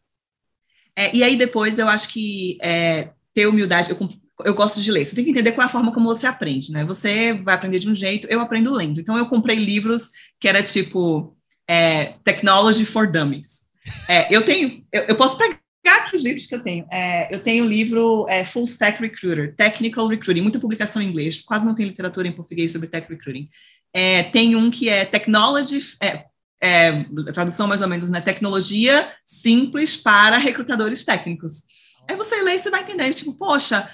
É, e aí depois eu acho que é, ter humildade, eu, eu gosto de ler. Você tem que entender qual é a forma como você aprende, né? Você vai aprender de um jeito, eu aprendo lendo. Então eu comprei livros que era tipo é, Technology for Dummies. É, eu tenho, eu, eu, posso pegar aqui os livros que eu tenho. É, eu tenho o livro é, Full Stack Recruiter, Technical Recruiting, muita publicação em inglês, quase não tem literatura em português sobre tech recruiting. É, tem um que é Technology, é, é, tradução mais ou menos, né? Tecnologia simples para recrutadores técnicos. Aí você lê e você vai entender, tipo, poxa,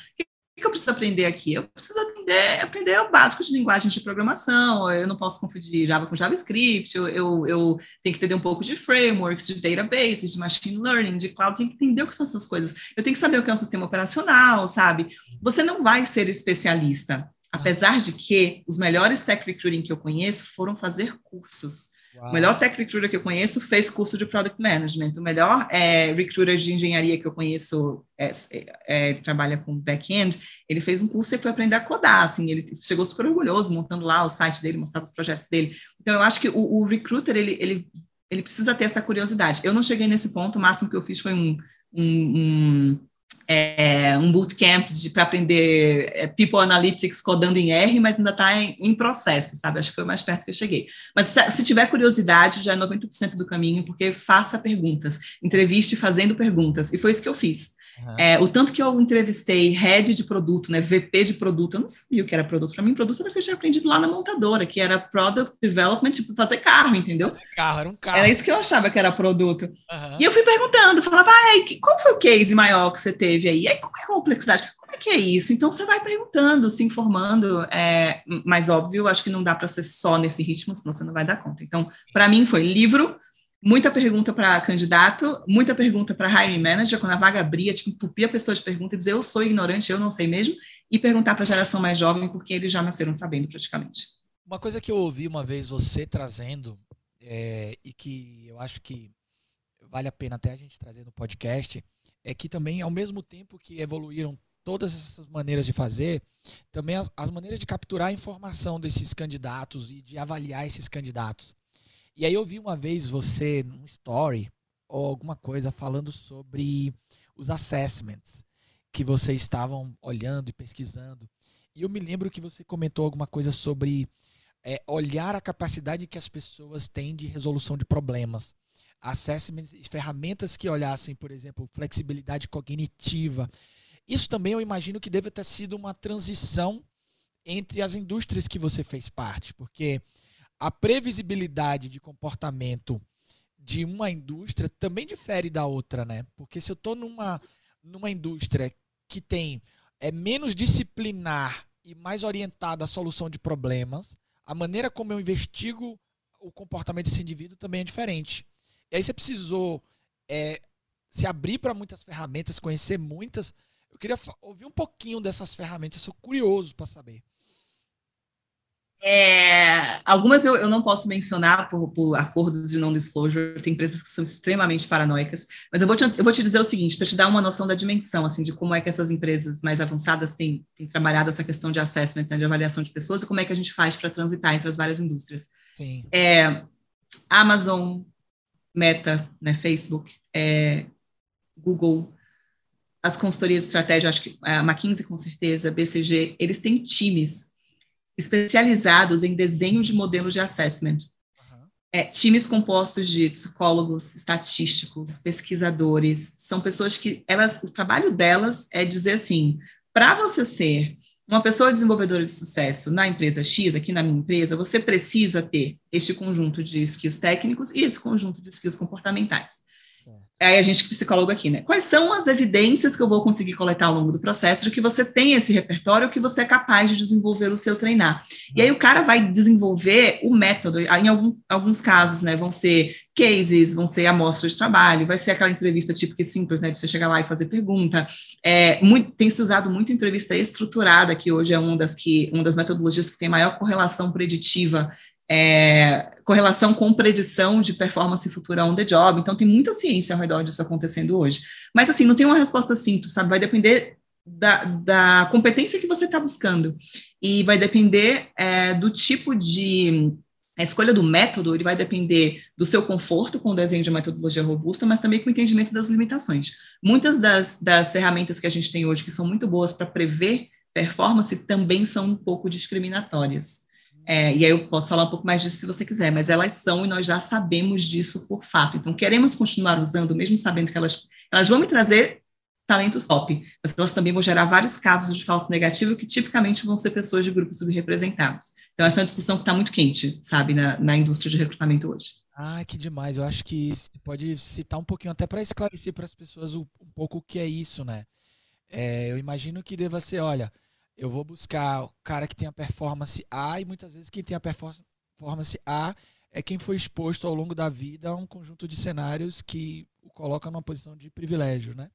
que eu preciso aprender aqui? Eu preciso aprender, aprender o básico de linguagens de programação, eu não posso confundir Java com JavaScript, eu, eu, eu, tenho que entender um pouco de frameworks, de databases, de machine learning, de cloud, tenho que entender o que são essas coisas. Eu tenho que saber o que é um sistema operacional, sabe? Você não vai ser especialista, apesar de que os melhores tech recruiting que eu conheço foram fazer cursos. Uau. O melhor tech recruiter que eu conheço fez curso de product management. O melhor é, recruiter de engenharia que eu conheço é, é, é, trabalha com back-end. Ele fez um curso e foi aprender a codar. Assim, ele chegou super orgulhoso montando lá o site dele, mostrava os projetos dele. Então, eu acho que o, o recruiter ele, ele, ele precisa ter essa curiosidade. Eu não cheguei nesse ponto. O máximo que eu fiz foi um, um, um é, um bootcamp para aprender é, People Analytics codando em R, mas ainda está em, em, processo, sabe? Acho que foi mais perto que eu cheguei. Mas se, se tiver curiosidade, já é 90% do caminho, porque faça perguntas, entreviste fazendo perguntas, e foi isso que eu fiz. Uhum. É, o tanto que eu entrevistei head de produto, né, VP de produto, eu não sabia o que era produto. Para mim, produto era o que eu tinha aprendido lá na montadora, que era product development, tipo, fazer carro, entendeu? Fazer carro, era um carro. Era isso que eu achava que era produto. Uhum. E eu fui perguntando, falava, ah, qual foi o case maior que você teve aí? Aí, qual é a complexidade? Como é que é isso? Então, você vai perguntando, se informando, é, mas óbvio, acho que não dá para ser só nesse ritmo, senão você não vai dar conta. Então, para mim, foi livro, muita pergunta para candidato, muita pergunta para hiring manager, quando a vaga abria, tipo, entupia a pessoa de perguntas e dizer eu sou ignorante, eu não sei mesmo, e perguntar para a geração mais jovem, porque eles já nasceram sabendo praticamente. Uma coisa que eu ouvi uma vez você trazendo, é, e que eu acho que vale a pena até a gente trazer no podcast, é que também, ao mesmo tempo que evoluíram todas essas maneiras de fazer, também as, as maneiras de capturar a informação desses candidatos e de avaliar esses candidatos. E aí eu vi uma vez você num story ou alguma coisa falando sobre os assessments que vocês estavam olhando e pesquisando. E eu me lembro que você comentou alguma coisa sobre é, olhar a capacidade que as pessoas têm de resolução de problemas. Assessments e ferramentas que olhassem, por exemplo, flexibilidade cognitiva. Isso também eu imagino que deve ter sido uma transição entre as indústrias que você fez parte, porque a previsibilidade de comportamento de uma indústria também difere da outra, né? Porque se eu estou numa, numa indústria que tem é menos disciplinar e mais orientada à solução de problemas, a maneira como eu investigo o comportamento desse indivíduo também é diferente. E aí você precisou é, se abrir para muitas ferramentas, conhecer muitas. Eu queria ouvir um pouquinho dessas ferramentas, eu sou curioso para saber. É, algumas eu, eu, não posso mencionar por, por, acordos de non-disclosure, tem empresas que são extremamente paranoicas, mas eu vou te, eu vou te dizer o seguinte, para te dar uma noção da dimensão, assim, de como é que essas empresas mais avançadas têm, têm trabalhado essa questão de assessment, né, de avaliação de pessoas, e como é que a gente faz para transitar entre as várias indústrias. Sim. É, Amazon, Meta, né, Facebook, é, Google, as consultorias de estratégia, acho que a McKinsey com certeza, BCG, eles têm times especializados em desenho de modelos de assessment. Uhum. É, times compostos de psicólogos, estatísticos, pesquisadores, são pessoas que elas, o trabalho delas é dizer assim, para você ser uma pessoa desenvolvedora de sucesso na empresa X, aqui na minha empresa, você precisa ter este conjunto de skills técnicos e esse conjunto de skills comportamentais aí a gente psicólogo aqui, né? Quais são as evidências que eu vou conseguir coletar ao longo do processo de que você tem esse repertório, que você é capaz de desenvolver o seu treinar? E aí o cara vai desenvolver o método, em algum, alguns casos, né, vão ser cases, vão ser amostras de trabalho, vai ser aquela entrevista típica e simples, né, de você chegar lá e fazer pergunta. É, muito, tem se usado muito entrevista estruturada, que hoje é uma das, que, uma das metodologias que tem maior correlação preditiva é, correlação com predição de performance futura on the job. Então, tem muita ciência ao redor disso acontecendo hoje. Mas, assim, não tem uma resposta simples, sabe? Vai depender da, da competência que você está buscando. E vai depender é, do tipo de A escolha do método ele vai depender do seu conforto com o desenho de metodologia robusta, mas também com o entendimento das limitações. Muitas das, das ferramentas que a gente tem hoje, que são muito boas para prever performance, também são um pouco discriminatórias. É, e aí eu posso falar um pouco mais disso se você quiser, mas elas são e nós já sabemos disso por fato. Então, queremos continuar usando, mesmo sabendo que elas, elas vão me trazer talentos top, mas elas também vão gerar vários casos de falta negativa que tipicamente vão ser pessoas de grupos subrepresentados. Então, essa é uma discussão que está muito quente, sabe, na, na indústria de recrutamento hoje. Ah, que demais. Eu acho que pode citar um pouquinho, até para esclarecer para as pessoas um, um, pouco o que é isso, né? É, eu imagino que deva ser, olha, eu vou buscar o cara que tem a performance A e muitas vezes quem tem a performance A é quem foi exposto ao longo da vida a um conjunto de cenários que o coloca numa posição de privilégio, né?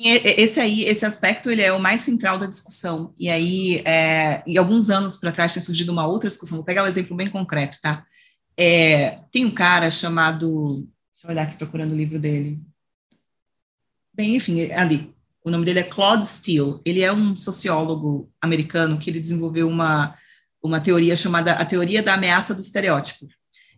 Esse aí, esse aspecto, ele é o mais central da discussão. E aí, é, e alguns anos para trás tem surgido uma outra discussão. Vou pegar um exemplo bem concreto, tá? É, tem um cara chamado, deixa eu olhar aqui procurando o livro dele. Bem, enfim, ali. O nome dele é Claude Steele. Ele é um sociólogo americano que ele desenvolveu uma uma teoria chamada a teoria da ameaça do estereótipo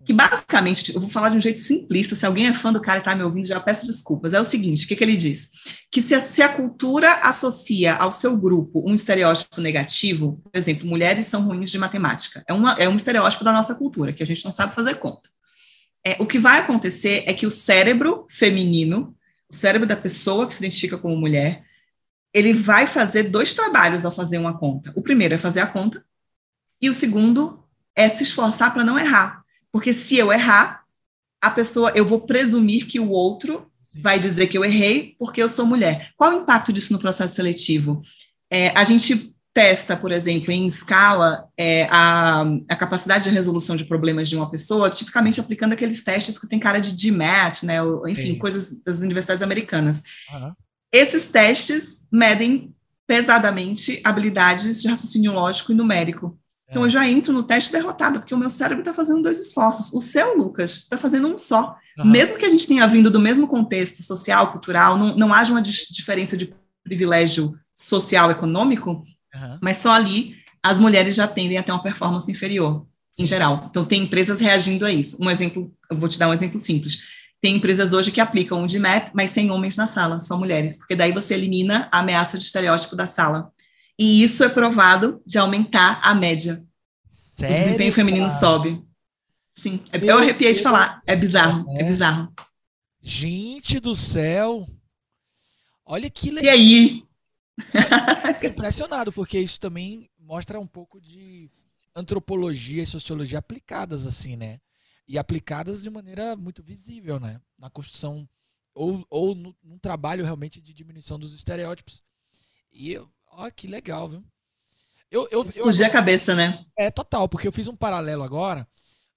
que basicamente, eu vou falar de um jeito simplista, se alguém é fã do cara e está me ouvindo, já peço desculpas, é o seguinte, o que, que ele diz? Que se a, se a, cultura associa ao seu grupo um estereótipo negativo, por exemplo, mulheres são ruins de matemática, é, uma, é um estereótipo da nossa cultura, que a gente não sabe fazer conta. É, o que vai acontecer é que o cérebro feminino, o cérebro da pessoa que se identifica como mulher, ele vai fazer dois trabalhos ao fazer uma conta. O primeiro é fazer a conta, e o segundo é se esforçar para não errar. Porque se eu errar, a pessoa, eu vou presumir que o outro Sim. vai dizer que eu errei porque eu sou mulher. Qual o impacto disso no processo seletivo? É, a gente testa, por exemplo, em escala, é, a, a, capacidade de resolução de problemas de uma pessoa, tipicamente aplicando aqueles testes que tem cara de GMAT, né, ou, enfim, Sim. coisas das universidades americanas. Uhum. Esses testes medem pesadamente habilidades de raciocínio lógico e numérico. Então, eu já entro no teste derrotado, porque o meu cérebro está fazendo dois esforços. O seu, Lucas, está fazendo um só. Uhum. Mesmo que a gente tenha vindo do mesmo contexto social, cultural, não, não haja uma diferença de privilégio social, econômico, uhum. mas só ali as mulheres já tendem a ter uma performance inferior, em geral. Então, tem empresas reagindo a isso. Um exemplo, eu vou te dar um exemplo simples. Tem empresas hoje que aplicam o DMAT, mas sem homens na sala, só mulheres, porque daí você elimina a ameaça de estereótipo da sala. E isso é provado de aumentar a média. Sério? O desempenho feminino cara? sobe. Sim, é, eu arrepiei de falar. É bizarro, é. é bizarro. Gente do céu! Olha que legal. E aí? (laughs) impressionado, porque isso também mostra um pouco de antropologia e sociologia aplicadas, assim, né? E aplicadas de maneira muito visível, né? Na construção ou, ou no, num trabalho realmente de diminuição dos estereótipos. E Ó, que legal, viu? Eu, eu, Explodir a cabeça, né? É, total, porque eu fiz um paralelo agora.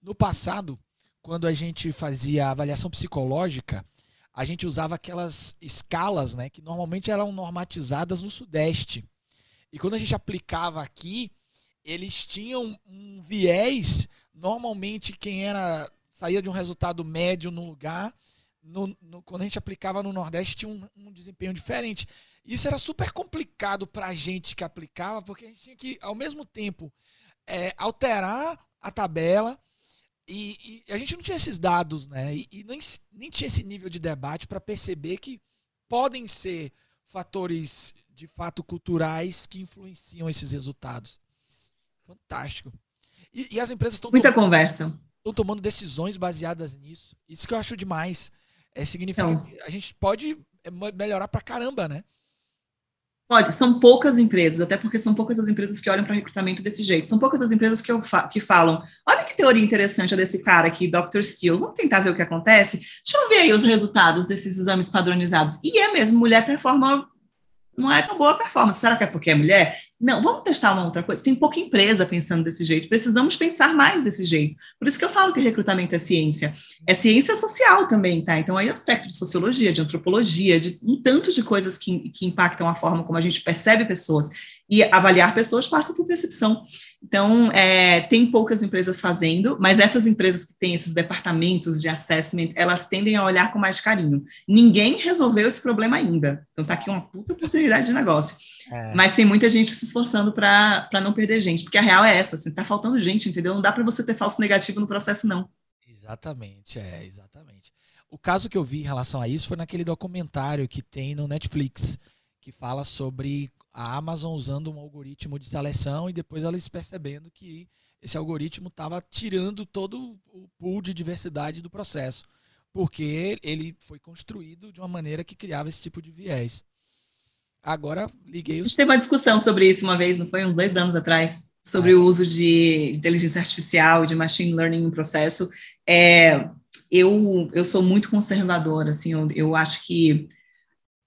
No passado, quando a gente fazia avaliação psicológica, a gente usava aquelas escalas, né, que normalmente eram normatizadas no Sudeste. E quando a gente aplicava aqui, eles tinham um viés. Normalmente, quem era saía de um resultado médio no lugar, no, no, quando a gente aplicava no Nordeste, tinha um, um desempenho diferente. Isso era super complicado para a gente que aplicava, porque a gente tinha que, ao mesmo tempo, é, alterar a tabela e, e, a gente não tinha esses dados, né? E, e nem, nem tinha esse nível de debate para perceber que podem ser fatores de fato culturais que influenciam esses resultados. Fantástico. E, e as empresas estão muita tomando, conversa. Estão tomando decisões baseadas nisso. Isso que eu acho demais. É, significa então, que a gente pode é, melhorar pra caramba, né? Pode, são poucas empresas, até porque são poucas as empresas que olham para recrutamento desse jeito. São poucas as empresas que, fa que falam: olha que teoria interessante a desse cara aqui, Dr. Steele, vamos tentar ver o que acontece? Deixa eu ver aí os resultados desses exames padronizados. E é mesmo, mulher performa não é tão boa a performance. Será que é porque é mulher? Não, vamos testar uma outra coisa. Tem pouca empresa pensando desse jeito. Precisamos pensar mais desse jeito. Por isso que eu falo que recrutamento é ciência. É ciência social também, tá? Então, aí aspecto de sociologia, de antropologia, de um tanto de coisas que, que impactam a forma como a gente percebe pessoas. E avaliar pessoas passa por percepção. Então, é, tem poucas empresas fazendo, mas essas empresas que têm esses departamentos de assessment, elas tendem a olhar com mais carinho. Ninguém resolveu esse problema ainda. Então, tá aqui uma puta oportunidade de negócio. É. Mas tem muita gente se esforçando para não perder gente, porque a real é essa, assim, tá faltando gente, entendeu? Não dá para você ter falso negativo no processo, não. Exatamente, é, exatamente. O caso que eu vi em relação a isso foi naquele documentário que tem no Netflix, que fala sobre a Amazon usando um algoritmo de seleção e depois eles percebendo que esse algoritmo estava tirando todo o pool de diversidade do processo, porque ele foi construído de uma maneira que criava esse tipo de viés. Agora liguei. A gente teve uma discussão sobre isso uma vez, não foi? Uns dois anos atrás, sobre é. o uso de inteligência artificial, de machine learning em processo. É, eu, eu sou muito conservadora, assim, eu, eu acho que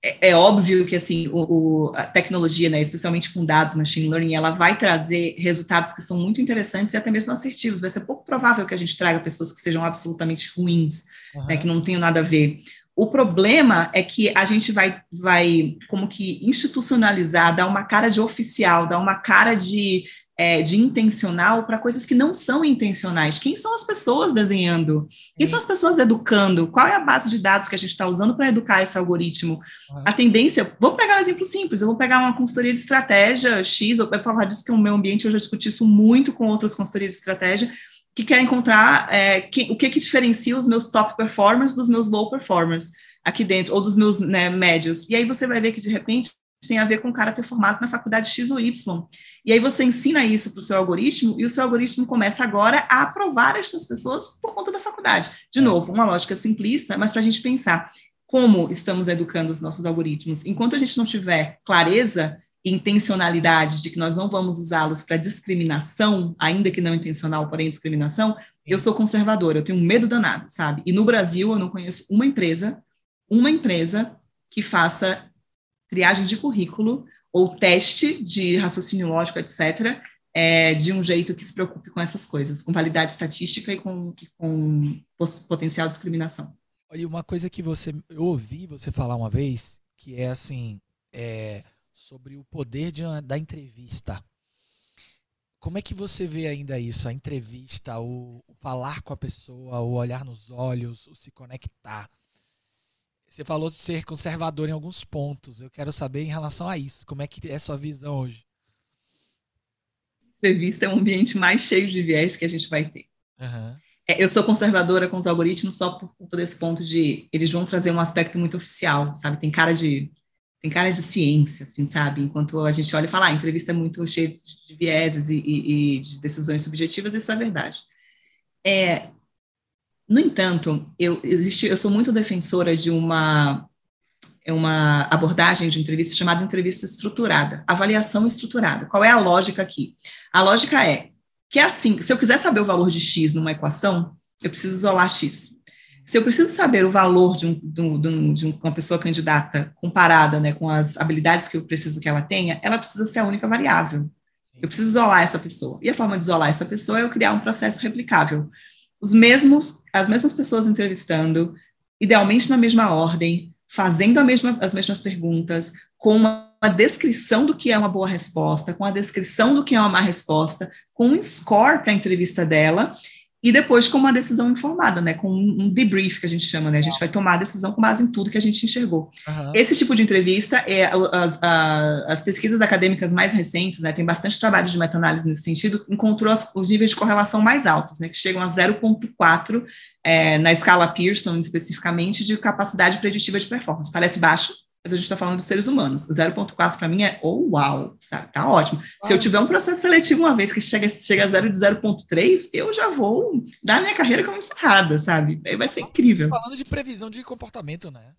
é, é, óbvio que assim o, o, a tecnologia, né, especialmente com dados, machine learning, ela vai trazer resultados que são muito interessantes e até mesmo assertivos. Vai ser pouco provável que a gente traga pessoas que sejam absolutamente ruins, uhum. né, que não tenham nada a ver. O problema é que a gente vai, vai como que institucionalizar, dar uma cara de oficial, dar uma cara de, é, de intencional para coisas que não são intencionais. Quem são as pessoas desenhando? Quem são as pessoas educando? Qual é a base de dados que a gente está usando para educar esse algoritmo? A tendência, vamos pegar um exemplo simples, eu vou pegar uma consultoria de estratégia X, eu vou falar disso que no meu ambiente eu já discuti isso muito com outras consultorias de estratégia, que quer encontrar é, que, o que, que diferencia os meus top performers dos meus low performers aqui dentro, ou dos meus né, médios. E aí você vai ver que, de repente, tem a ver com o cara ter formado na faculdade X ou Y. E aí você ensina isso para o seu algoritmo, e o seu algoritmo começa agora a aprovar essas pessoas por conta da faculdade. De é. novo, uma lógica simplista, mas para a gente pensar como estamos educando os nossos algoritmos. Enquanto a gente não tiver clareza intencionalidade de que nós não vamos usá-los para discriminação, ainda que não intencional, porém discriminação, eu sou conservadora, eu tenho um medo danado, sabe? E no Brasil eu não conheço uma empresa, uma empresa que faça triagem de currículo ou teste de raciocínio lógico, etc., é, de um jeito que se preocupe com essas coisas, com validade estatística e com, com potencial discriminação. E uma coisa que você eu ouvi você falar uma vez, que é assim, é, sobre o poder de da entrevista. Como é que você vê ainda isso, a entrevista, o, falar com a pessoa, o olhar nos olhos, o se conectar? Você falou de ser conservador em alguns pontos. Eu quero saber em relação a isso. Como é que é a sua visão hoje? Entrevista é um ambiente mais cheio de viés que a gente vai ter. Uhum. É, eu sou conservadora com os algoritmos só por conta desse ponto de eles vão trazer um aspecto muito oficial, sabe? Tem cara de tem cara de ciência, assim, sabe? Enquanto a gente olha e fala, ah, a entrevista é muito cheia de, de vieses e, e, e, de decisões subjetivas, isso é verdade. É, no entanto, eu, existe, eu sou muito defensora de uma, uma abordagem de entrevista chamada entrevista estruturada, avaliação estruturada. Qual é a lógica aqui? A lógica é que é assim, se eu quiser saber o valor de x numa equação, eu preciso isolar x. Se eu preciso saber o valor de, um, de, um, de uma pessoa candidata comparada né, com as habilidades que eu preciso que ela tenha, ela precisa ser a única variável. Eu preciso isolar essa pessoa. E a forma de isolar essa pessoa é eu criar um processo replicável. Os mesmos, as mesmas pessoas entrevistando, idealmente na mesma ordem, fazendo mesma, as mesmas perguntas, com uma, uma descrição do que é uma boa resposta, com a descrição do que é uma má resposta, com um score para a entrevista dela, e depois com uma decisão informada, né, com um debrief que a gente chama, né, a gente vai tomar a decisão com base em tudo que a gente enxergou. Uhum. Esse tipo de entrevista, é as, as pesquisas acadêmicas mais recentes, né, tem bastante trabalho de meta-análise nesse sentido, encontrou as, os níveis de correlação mais altos, né, que chegam a 0,4 é, na escala Pearson, especificamente, de capacidade preditiva de performance. Parece baixo, mas a gente está falando de seres humanos. 0,4 para mim é, oh, uau, sabe? Tá ótimo. Se eu tiver um processo seletivo uma vez que chega, chega a 0 de 0,3, eu já vou dar minha carreira como encerrada, sabe? Vai ser incrível. Falando de previsão de comportamento, né?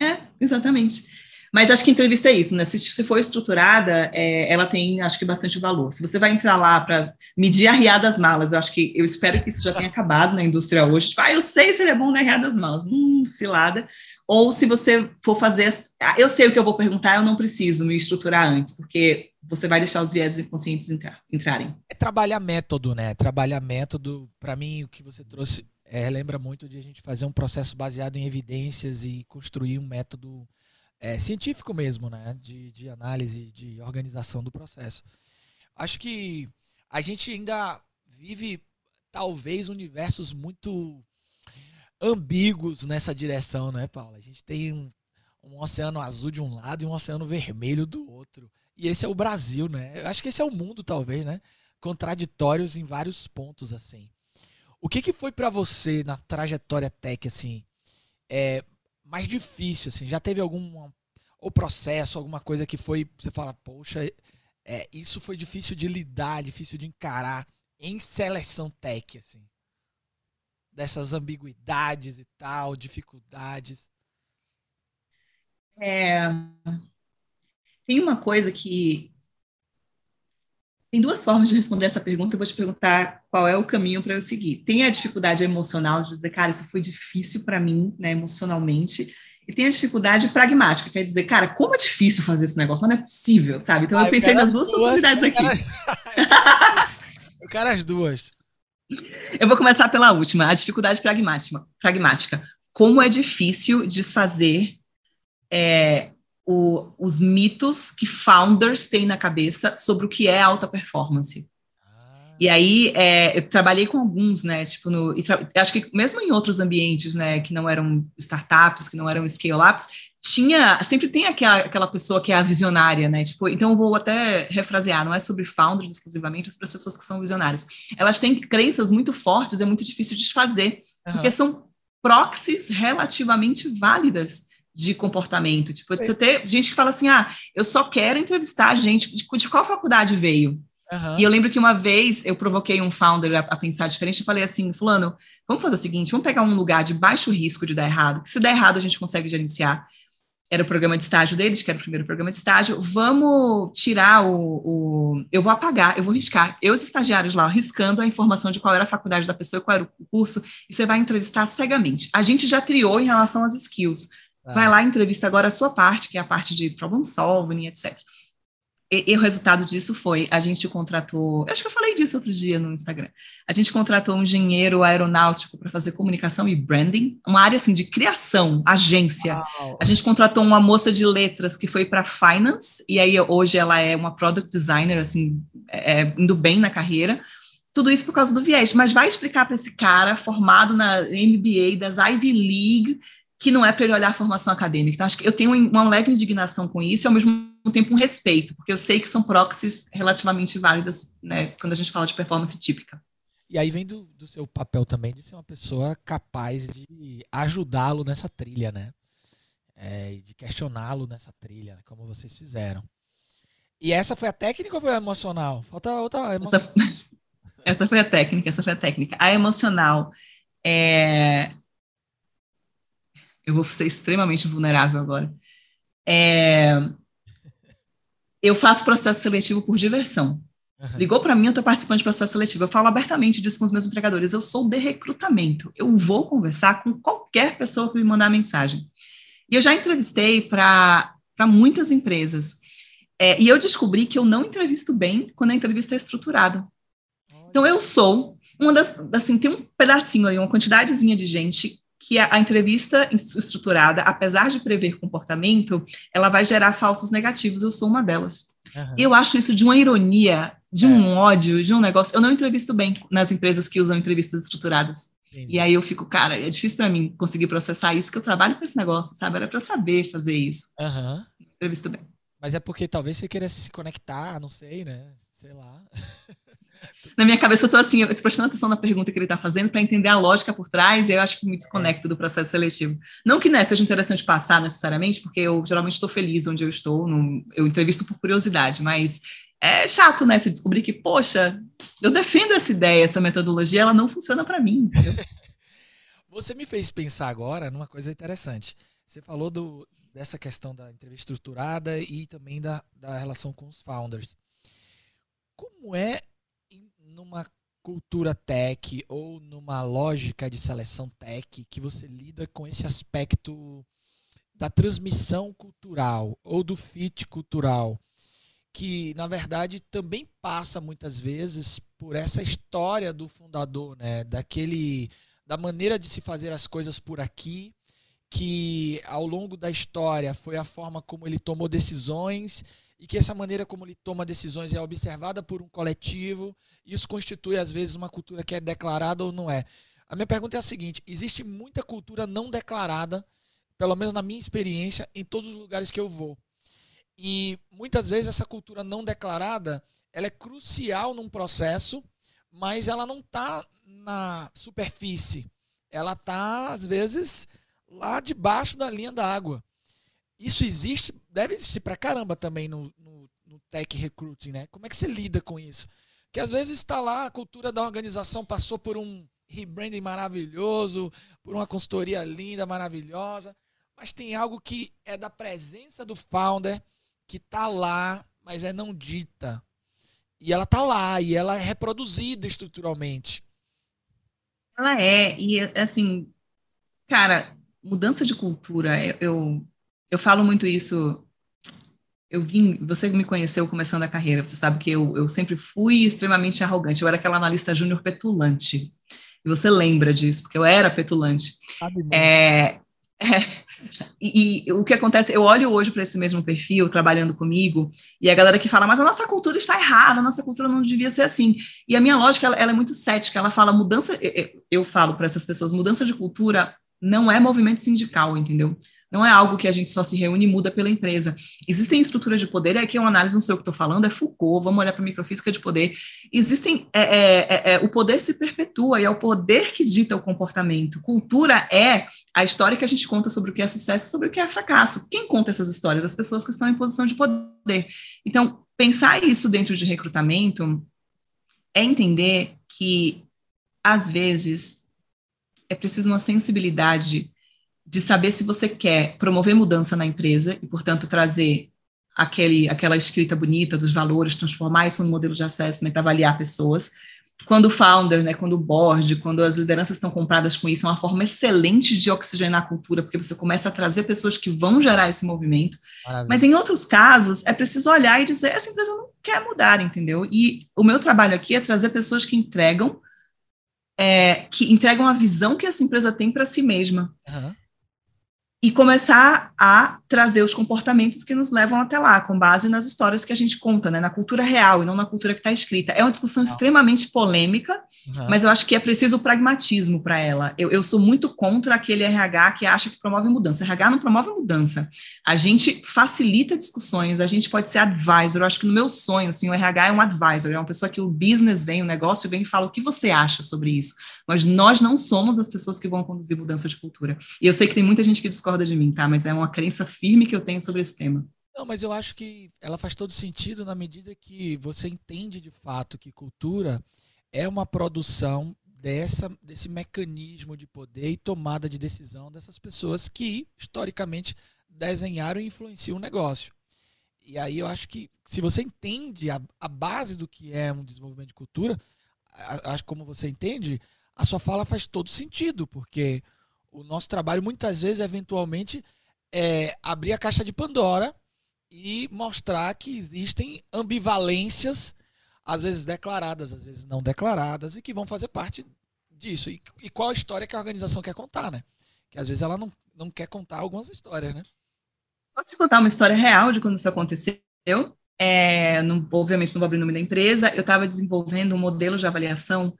É, exatamente. Mas acho que entrevista é isso, né? Se, se for estruturada, é, ela tem, acho que, bastante valor. Se você vai entrar lá para medir a riada das malas, eu acho que, eu espero que isso já tenha acabado na indústria riada Tipo, ah, eu sei se ele é bom na riada das malas. Hum, cilada. Ou se você for fazer, ah, eu sei o que eu vou perguntar, eu não preciso me estruturar antes, porque você vai deixar os viés inconscientes entrar, entrarem. É trabalhar método, né? Trabalhar método, para mim, o que você trouxe é, lembra muito de a gente fazer um processo baseado em evidências e construir um método é, científico mesmo, né? De, de análise, de organização do processo. Acho que a gente ainda vive, talvez, universos muito ambíguos nessa direção, né, Paula? A gente tem um, um oceano azul de um lado e um oceano vermelho do outro. E esse é o Brasil, né? Eu acho que esse é o mundo, talvez, né? Contraditórios em vários pontos, assim. O que, que foi para você na trajetória tech, assim, é, mais difícil, assim? Já teve algum ou processo, alguma coisa que foi, você fala, poxa, é, isso foi difícil de lidar, difícil de encarar em seleção tech, assim? Dessas ambiguidades e tal, dificuldades. É, tem uma coisa que tem duas formas de responder essa pergunta. Eu vou te perguntar qual é o caminho para eu seguir. Tem a dificuldade emocional de dizer, cara, isso foi difícil para mim, né, emocionalmente. E tem a dificuldade pragmática, quer dizer, cara, como é difícil fazer esse negócio, mas não é possível, sabe? Então ah, eu pensei nas duas, duas possibilidades aqui. Eu (laughs) quero as duas. Eu vou começar pela última, a dificuldade pragmática. pragmática. Como é difícil desfazer é, o, os mitos que founders têm na cabeça sobre o que é alta performance. E aí, é, eu trabalhei com alguns, né, tipo, no, acho que mesmo em outros ambientes, né, que não eram startups, que não eram scale-ups, tinha, sempre tem aquela, aquela pessoa que é a visionária, né, tipo, então eu vou até refrasear, não é sobre founders exclusivamente, é sobre as pessoas que são visionárias. Elas têm crenças muito fortes, é muito difícil desfazer, uhum. porque são proxies relativamente válidas de comportamento. Tipo, você ter gente que fala assim: ah, eu só quero entrevistar gente de, de qual faculdade veio. Uhum. E eu lembro que uma vez eu provoquei um founder a, a, pensar diferente. Eu falei assim: Fulano, vamos fazer o seguinte: vamos pegar um lugar de baixo risco de dar errado. Se der errado, a gente consegue gerenciar. Era o programa de estágio deles, que era o primeiro programa de estágio. Vamos tirar o. o eu vou apagar, eu vou riscar. Eu, os estagiários lá, riscando a informação de qual era a faculdade da pessoa, qual era o curso, e você vai entrevistar cegamente. A gente já triou em relação às skills. Ah. Vai lá, entrevista agora a sua parte, que é a parte de problem solving, etc. E, e, o resultado disso foi, a gente contratou, acho que eu falei disso outro dia no Instagram, a gente contratou um engenheiro aeronáutico para fazer comunicação e branding, uma área assim de criação, agência. Uau. A gente contratou uma moça de letras que foi para finance, e aí hoje ela é uma product designer, assim, é, é indo bem na carreira. Tudo isso por causa do viés, mas vai explicar para esse cara formado na MBA das Ivy League que não é para ele olhar a formação acadêmica. Então, acho que eu tenho uma leve indignação com isso e, ao mesmo tempo, um respeito, porque eu sei que são proxies relativamente válidas né, quando a gente fala de performance típica. E aí vem do, do seu papel também de ser uma pessoa capaz de ajudá-lo nessa trilha, né? É, de questioná-lo nessa trilha, né? como vocês fizeram. E essa foi a técnica ou foi a emocional? Falta outra emocional. Essa, (laughs) essa foi a técnica, essa foi a técnica. A emocional é, eu vou ser extremamente vulnerável agora. É, eu faço processo seletivo por diversão. Uhum. Ligou para mim, eu estou participando de processo seletivo. Eu falo abertamente disso com os meus empregadores. Eu sou de recrutamento. Eu vou conversar com qualquer pessoa que me mandar mensagem. E eu já entrevistei para muitas empresas. É, e eu descobri que eu não entrevisto bem quando a entrevista é estruturada. Então, eu sou uma das. Assim, tem um pedacinho aí, uma quantidadezinha de gente que a, a, entrevista estruturada, apesar de prever comportamento, ela vai gerar falsos negativos. Eu sou uma delas. Uhum. Eu acho isso de uma ironia, de é. um ódio, de um negócio. Eu não entrevisto bem nas empresas que usam entrevistas estruturadas. Entendi. E aí eu fico, cara, é difícil para mim conseguir processar isso, que eu trabalho com esse negócio, sabe? Era para eu saber fazer isso. Uhum. Entrevisto bem. Mas é porque talvez você queira se conectar, não sei, né? Sei lá. (laughs) na minha cabeça eu tô assim, eu tô prestando atenção na pergunta que ele está fazendo para entender a lógica por trás, e eu acho que me desconecto do processo seletivo. Não que né, seja interessante passar necessariamente, porque eu geralmente estou feliz onde eu estou, eu entrevisto por curiosidade, mas é chato, né, se descobrir que, poxa, eu defendo essa ideia, essa metodologia, ela não funciona para mim? (laughs) Você me fez pensar agora numa coisa interessante. Você falou do, dessa questão da entrevista estruturada e também da, da relação com os founders. Como é numa cultura tech ou numa lógica de seleção tech que você lida com esse aspecto da transmissão cultural ou do fit cultural, que na verdade também passa muitas vezes por essa história do fundador, né, daquele da maneira de se fazer as coisas por aqui que ao longo da história foi a forma como ele tomou decisões e que essa maneira como ele toma decisões é observada por um coletivo. Isso constitui às vezes uma cultura que é declarada ou não é. A minha pergunta é a seguinte: existe muita cultura não declarada, pelo menos na minha experiência, em todos os lugares que eu vou. E muitas vezes essa cultura não declarada, ela é crucial num processo, mas ela não está na superfície. Ela está às vezes lá debaixo da linha da água. Isso existe, deve existir pra caramba também no, no, no tech recruiting, né? Como é que você lida com isso? Que às vezes está lá, a cultura da organização passou por um rebranding maravilhoso, por uma consultoria linda, maravilhosa, mas tem algo que é da presença do founder, que tá lá, mas é não dita. E ela tá lá, e ela é reproduzida estruturalmente. Ela é, e assim, cara, mudança de cultura, eu falo muito isso. Eu vim, você me conheceu começando a carreira, você sabe que eu, eu sempre fui extremamente arrogante, eu era aquela analista júnior petulante. E você lembra disso, porque eu era petulante. É, é, (laughs) e, e, o que acontece, eu olho hoje para esse mesmo perfil, trabalhando comigo, e a galera que fala, mas a nossa cultura está errada, a nossa cultura não devia ser assim. E a minha lógica, ela, ela é muito cética, ela fala, mudança, eu, eu falo para essas pessoas, mudança de cultura não é movimento sindical, entendeu? Não é algo que a gente só se reúne e muda pela empresa. Existem estruturas de poder, e aqui é uma análise, não sei o que estou falando, é Foucault, vamos olhar para a microfísica de poder. Existem, é, é, é, é, o poder se perpetua e é o poder que dita o comportamento. Cultura é a história que a gente conta sobre o que é sucesso e sobre o que é fracasso. Quem conta essas histórias? As pessoas que estão em posição de poder. Então, pensar isso dentro de recrutamento é entender que, às vezes, é preciso uma sensibilidade de saber se você quer promover mudança na empresa e, portanto, trazer aquele, aquela escrita bonita dos valores, transformar isso num modelo de assessment, avaliar pessoas. Quando o founder, né, quando o board, quando as lideranças estão compradas com isso, é uma forma excelente de oxigenar a cultura, porque você começa a trazer pessoas que vão gerar esse movimento. Maravilha. Mas em outros casos, é preciso olhar e dizer, essa empresa não quer mudar, entendeu? E o meu trabalho aqui é trazer pessoas que entregam, é, que entregam a visão que essa empresa tem para si mesma. Uhum e começar a trazer os comportamentos que nos levam até lá, com base nas histórias que a gente conta, né, na cultura real e não na cultura que está escrita. É uma discussão extremamente polêmica, uhum. mas eu acho que é preciso pragmatismo para ela. Eu, eu, sou muito contra aquele RH que acha que promove mudança. RH não promove mudança. A gente facilita discussões, a gente pode ser advisor. Eu acho que no meu sonho, assim, o RH é um advisor, é uma pessoa que o business vem, o negócio vem e fala o que você acha sobre isso. Mas nós não somos as pessoas que vão conduzir mudança de cultura. E eu sei que tem muita gente que discorda discorda de mim, tá? Mas é uma crença firme que eu tenho sobre esse tema. Não, mas eu acho que ela faz todo sentido na medida que você entende de fato que cultura é uma produção dessa, desse mecanismo de poder e tomada de decisão dessas pessoas que, historicamente, desenharam e influenciam o negócio. E aí eu acho que se você entende a, a base do que é um desenvolvimento de cultura, acho como você entende, a sua fala faz todo sentido, porque o nosso trabalho muitas vezes, eventualmente, é abrir a caixa de Pandora e mostrar que existem ambivalências, às vezes declaradas, às vezes não declaradas, e que vão fazer parte disso. E, e qual a história que a organização quer contar, né? Que às vezes ela não, não quer contar algumas histórias, né? Posso te contar uma história real de quando isso aconteceu? É, não, obviamente não vou abrir o nome da empresa, eu estava desenvolvendo um modelo de avaliação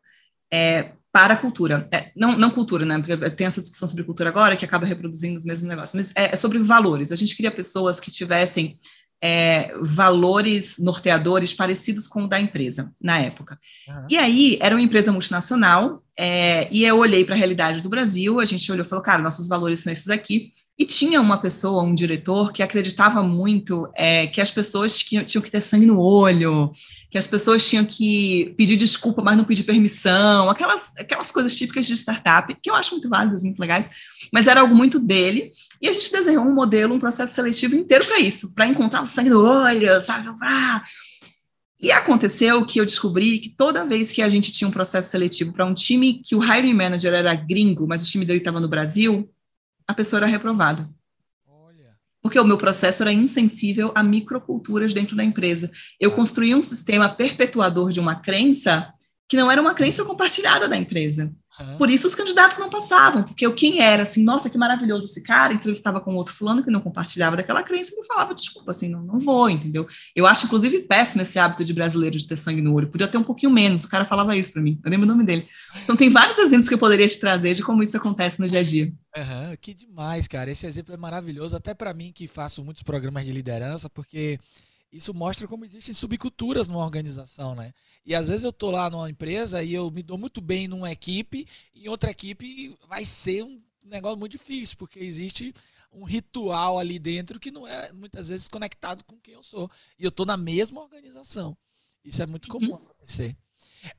é, para a cultura. É, não, não cultura, né? Porque tem essa discussão sobre cultura agora que acaba reproduzindo os mesmos negócios, mas é, é sobre valores. A gente queria pessoas que tivessem é, valores norteadores parecidos com o da empresa na época. Uhum. E aí era uma empresa multinacional, é, e eu olhei para a realidade do Brasil, a gente olhou e falou, cara, nossos valores são esses aqui. E tinha uma pessoa, um diretor, que acreditava muito é, que as pessoas tinham, tinham que ter sangue no olho, que as pessoas tinham que pedir desculpa, mas não pedir permissão, aquelas, aquelas coisas típicas de startup, que eu acho muito válidas, muito legais, mas era algo muito dele. E a gente desenhou um modelo, um processo seletivo inteiro para isso, para encontrar o sangue no olho, sabe? E aconteceu que eu descobri que toda vez que a gente tinha um processo seletivo para um time que o hiring manager era gringo, mas o time dele estava no Brasil, a pessoa era reprovada. Porque o meu processo era insensível a microculturas dentro da empresa. Eu construí um sistema perpetuador de uma crença que não era uma crença compartilhada da empresa. Por isso os candidatos não passavam, porque eu quem era assim, nossa, que maravilhoso esse cara, entrevistava com outro fulano que não compartilhava daquela crença e falava, desculpa, assim, não, não vou, entendeu? Eu acho, inclusive, péssimo esse hábito de brasileiro de ter sangue no olho. Podia ter um pouquinho menos, o cara falava isso para mim, eu lembro o nome dele. Então tem vários exemplos que eu poderia te trazer de como isso acontece no dia a dia. Uhum, que demais, cara. Esse exemplo é maravilhoso, até para mim que faço muitos programas de liderança, porque isso mostra como existem subculturas numa organização, né? E às vezes eu tô lá numa empresa e eu me dou muito bem numa equipe, e em outra equipe vai ser um negócio muito difícil, porque existe um ritual ali dentro que não é muitas vezes conectado com quem eu sou. E eu tô na mesma organização. Isso é muito comum uhum. acontecer.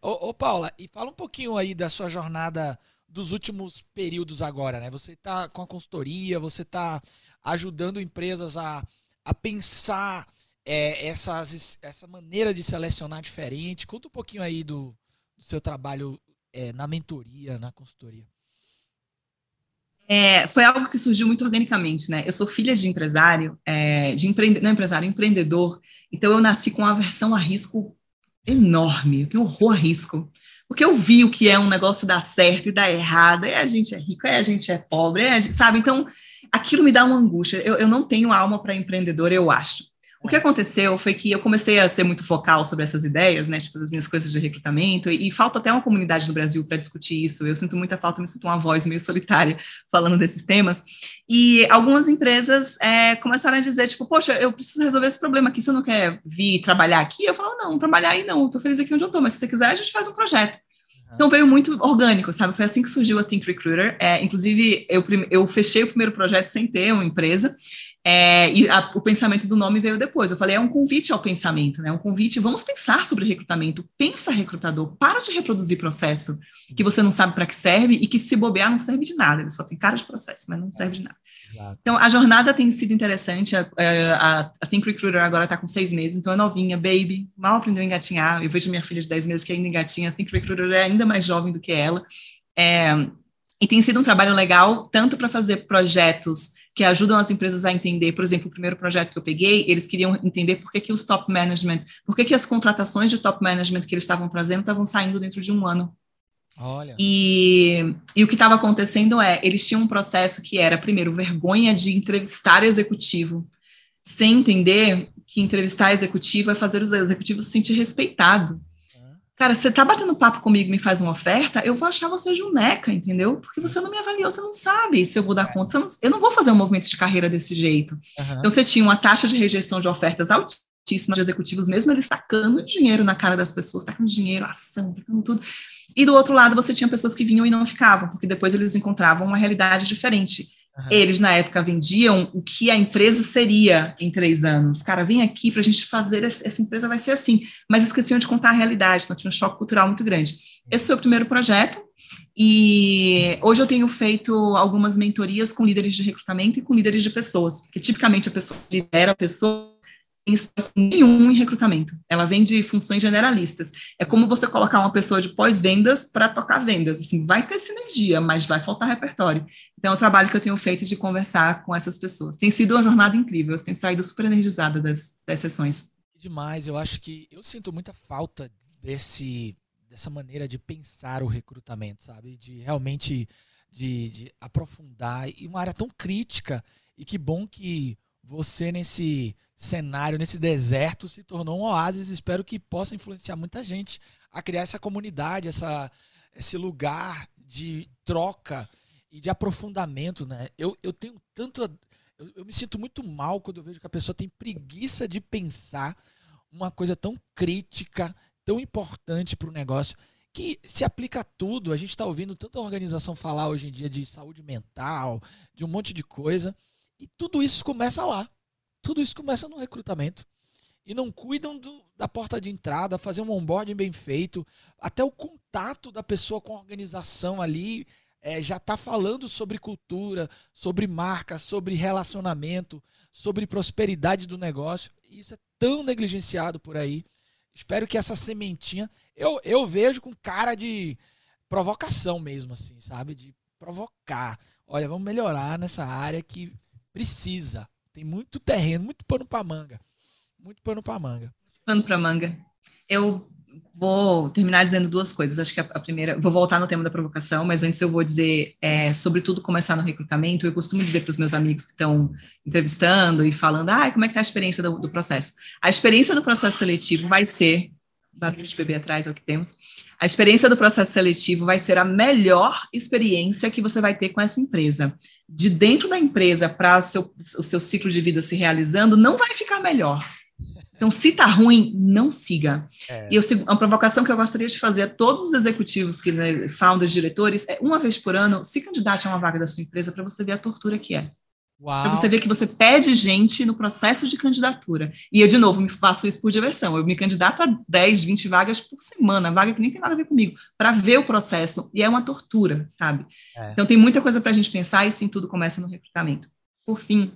Ô, ô, Paula, e fala um pouquinho aí da sua jornada dos últimos períodos agora, né? Você está com a consultoria, você está ajudando empresas a, a pensar é, essas, essa maneira de selecionar diferente. Conta um pouquinho aí do, do seu trabalho é, na mentoria, na consultoria. É, foi algo que surgiu muito organicamente, né? Eu sou filha de empresário, é, de empreendedor, não empresário, empreendedor. Então eu nasci com uma aversão a risco enorme. Eu tenho horror a risco. Porque eu vi o que é um negócio dar certo e dar errado, e a gente é rico, e a gente é pobre, é, sabe? Então, aquilo me dá uma angústia. Eu, eu não tenho alma para empreendedor, eu acho. O que aconteceu foi que eu comecei a ser muito focal sobre essas ideias, né, tipo, as minhas coisas de recrutamento, e, e falta até uma comunidade no Brasil para discutir isso. Eu sinto muita falta, me sinto uma voz meio solitária falando desses temas. E algumas empresas é, começaram a dizer, tipo, poxa, eu preciso resolver esse problema aqui, você não quer vir trabalhar aqui? Eu falo, não, trabalhar aí não, estou feliz aqui onde eu estou, mas se você quiser, a gente faz um projeto. Então veio muito orgânico, sabe? Foi assim que surgiu a Think Recruiter. É, inclusive, eu, eu fechei o primeiro projeto sem ter uma empresa. É, e a, o pensamento do nome veio depois. Eu falei, é um convite ao pensamento, né? Um convite, vamos pensar sobre recrutamento. Pensa, recrutador, para de reproduzir processo que você não sabe para que serve e que, se bobear, não serve de nada. Ele só tem cara de processo, mas não serve de nada. Exato. Então, a jornada tem sido interessante. A, a, a Think Recruiter agora está com seis meses, então é novinha, baby, mal aprendeu a engatinhar. Eu vejo minha filha de dez meses que ainda engatinha. A Think Recruiter é ainda mais jovem do que ela. É, e tem sido um trabalho legal, tanto para fazer projetos que ajudam as empresas a entender, por exemplo, o primeiro projeto que eu peguei, eles queriam entender por que, que os top management, por que, que as contratações de top management que eles estavam trazendo estavam saindo dentro de um ano. Olha. E, e o que estava acontecendo é, eles tinham um processo que era, primeiro, vergonha de entrevistar executivo, sem entender que entrevistar executivo é fazer os executivos se sentir respeitado. Cara, você tá batendo papo comigo e me faz uma oferta, eu vou achar você juneca, entendeu? Porque você não me avaliou, você não sabe se eu vou dar é. conta. Não, eu não vou fazer um movimento de carreira desse jeito. Uhum. Então, você tinha uma taxa de rejeição de ofertas altíssima de executivos, mesmo eles sacando dinheiro na cara das pessoas, sacando dinheiro, ação, sacando tudo. E do outro lado, você tinha pessoas que vinham e não ficavam, porque depois eles encontravam uma realidade diferente. Uhum. Eles, na época, vendiam o que a empresa seria em três anos. Cara, vem aqui para a gente fazer, essa empresa vai ser assim. Mas esqueciam de contar a realidade, então tinha um choque cultural muito grande. Esse foi o primeiro projeto. E hoje eu tenho feito algumas mentorias com líderes de recrutamento e com líderes de pessoas, porque tipicamente a pessoa lidera a pessoa nenhum em recrutamento. Ela vem de funções generalistas. É como você colocar uma pessoa de pós-vendas para tocar vendas. Assim, vai ter sinergia, mas vai faltar repertório. Então, é o trabalho que eu tenho feito de conversar com essas pessoas. Tem sido uma jornada incrível. Eu tenho saído super energizada das, das sessões. Demais. Eu acho que eu sinto muita falta desse dessa maneira de pensar o recrutamento, sabe? De realmente de, de aprofundar e uma área tão crítica. E que bom que você nesse cenário, nesse deserto, se tornou um oásis. Espero que possa influenciar muita gente a criar essa comunidade, essa, esse lugar de troca e de aprofundamento. Né? Eu, eu tenho tanto. Eu, eu me sinto muito mal quando eu vejo que a pessoa tem preguiça de pensar uma coisa tão crítica, tão importante para o negócio, que se aplica a tudo. A gente está ouvindo tanta organização falar hoje em dia de saúde mental, de um monte de coisa, e tudo isso começa lá. Tudo isso começa no recrutamento. E não cuidam do, da porta de entrada, fazer um onboarding bem feito, até o contato da pessoa com a organização ali é, já está falando sobre cultura, sobre marca, sobre relacionamento, sobre prosperidade do negócio. E isso é tão negligenciado por aí. Espero que essa sementinha. Eu, eu vejo com cara de provocação mesmo, assim, sabe? De provocar. Olha, vamos melhorar nessa área que precisa. Tem muito terreno, muito pano para manga. Muito pano para manga. Pano para manga. Eu vou terminar dizendo duas coisas. Acho que a, primeira, vou voltar no tema da provocação, mas antes eu vou dizer, é, sobretudo, começar no recrutamento. Eu costumo dizer para os meus amigos que estão entrevistando e falando, ah, como é que está a experiência do, do, processo? A experiência do processo seletivo vai ser, barulho de bebê atrás é o que temos, a experiência do processo seletivo vai ser a melhor experiência que você vai ter com essa empresa. De dentro da empresa para o seu ciclo de vida se realizando, não vai ficar melhor então, se tá ruim, não siga. É. E eu, uma provocação que eu gostaria de fazer a todos os executivos, que né, founders, diretores, é uma vez por ano, se candidate a uma vaga da sua empresa para você ver a tortura que é. Para você ver que você pede gente no processo de candidatura. E eu, de novo, me faço isso por diversão. Eu me candidato a 10, 20 vagas por semana, vaga que nem tem nada a ver comigo, para ver o processo. E é uma tortura, sabe? É. Então, tem muita coisa para a gente pensar e sim, tudo começa no recrutamento. Por fim,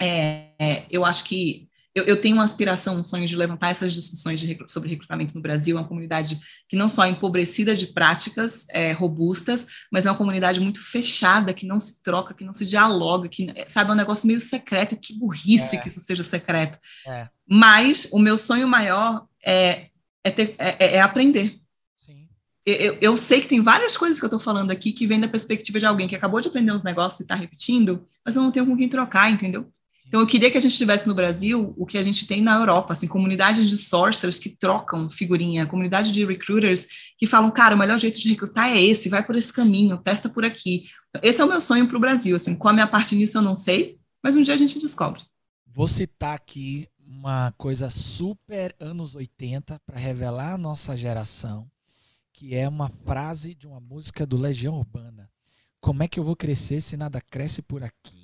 é, é eu acho que eu, eu, tenho uma aspiração, um sonho de levantar essas discussões de, sobre recrutamento no Brasil. É uma comunidade que não só é empobrecida de práticas é, robustas, mas é uma comunidade muito fechada, que não se troca, que não se dialoga, que, sabe, é um negócio meio secreto. Que burrice é. que isso seja secreto. É. Mas o meu sonho maior é, é, ter, é, é, é aprender. Eu, eu, sei que tem várias coisas que eu estou falando aqui que vem da perspectiva de alguém que acabou de aprender uns negócios e está repetindo, mas eu não tenho com quem trocar, entendeu? Então, eu queria que a gente tivesse no Brasil o que a gente tem na Europa, assim, comunidades de sourcers que trocam figurinha, comunidade de recruiters que falam, cara, o melhor jeito de recrutar é esse, vai por esse caminho, testa por aqui. Esse é o meu sonho para o Brasil, assim, qual a minha parte nisso eu não sei, mas um dia a gente descobre. Vou citar aqui uma coisa super anos 80 para revelar a nossa geração, que é uma frase de uma música do Legião Urbana. Como é que eu vou crescer se nada cresce por aqui?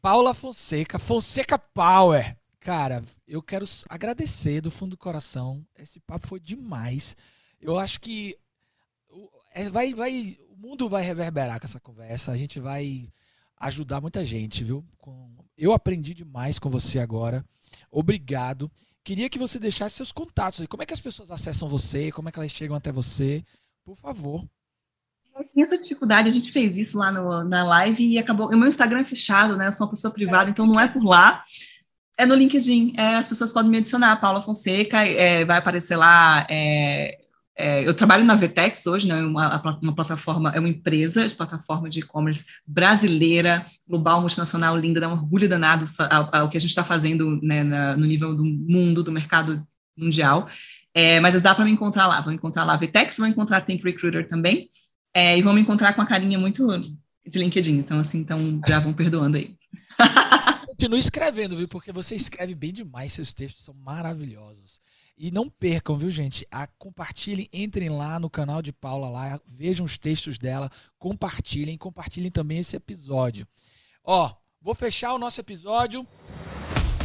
Paula Fonseca, Fonseca Power. Cara, eu quero agradecer do fundo do coração. Esse papo foi demais. Eu acho que é, vai, vai, o mundo vai reverberar com essa conversa. A gente vai ajudar muita gente, viu? Eu aprendi demais com você agora. Obrigado. Queria que você deixasse seus contatos aí. Como é que as pessoas acessam você? Como é que elas chegam até você? Por favor tinha essa dificuldade, a gente fez isso lá no, na live e acabou. O meu Instagram é fechado, né? Eu sou uma pessoa privada, então não é por lá. É no LinkedIn. É, as pessoas podem me adicionar, Paula Fonseca, é, vai aparecer lá. É, é eu trabalho na Vetex hoje, né? Uma, uma plataforma, é uma empresa de plataforma de e-commerce brasileira, global, multinacional, linda, dá um orgulho danado ao, que a gente está fazendo né, na, no nível do mundo, do mercado mundial. É, mas dá para me encontrar lá. Vão encontrar lá a Vetex, vão encontrar Think Recruiter também. É, e vão me encontrar com a carinha muito de LinkedIn. Então, assim, então já vão perdoando aí. (laughs) Continue escrevendo, viu? Porque você escreve bem demais, seus textos são maravilhosos. E não percam, viu, gente? A, compartilhem, entrem lá no canal de Paula lá, vejam os textos dela, compartilhem, compartilhem também esse episódio. Ó, vou fechar o nosso episódio.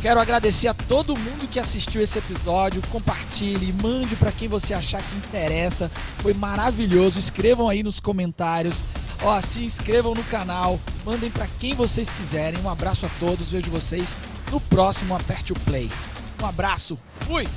Quero agradecer a todo mundo que assistiu esse episódio. Compartilhe, mande para quem você achar que interessa. Foi maravilhoso. Escrevam aí nos comentários. Ó, se inscrevam no canal. Mandem para quem vocês quiserem. Um abraço a todos. Vejo vocês no próximo Aperte o Play. Um abraço. Fui!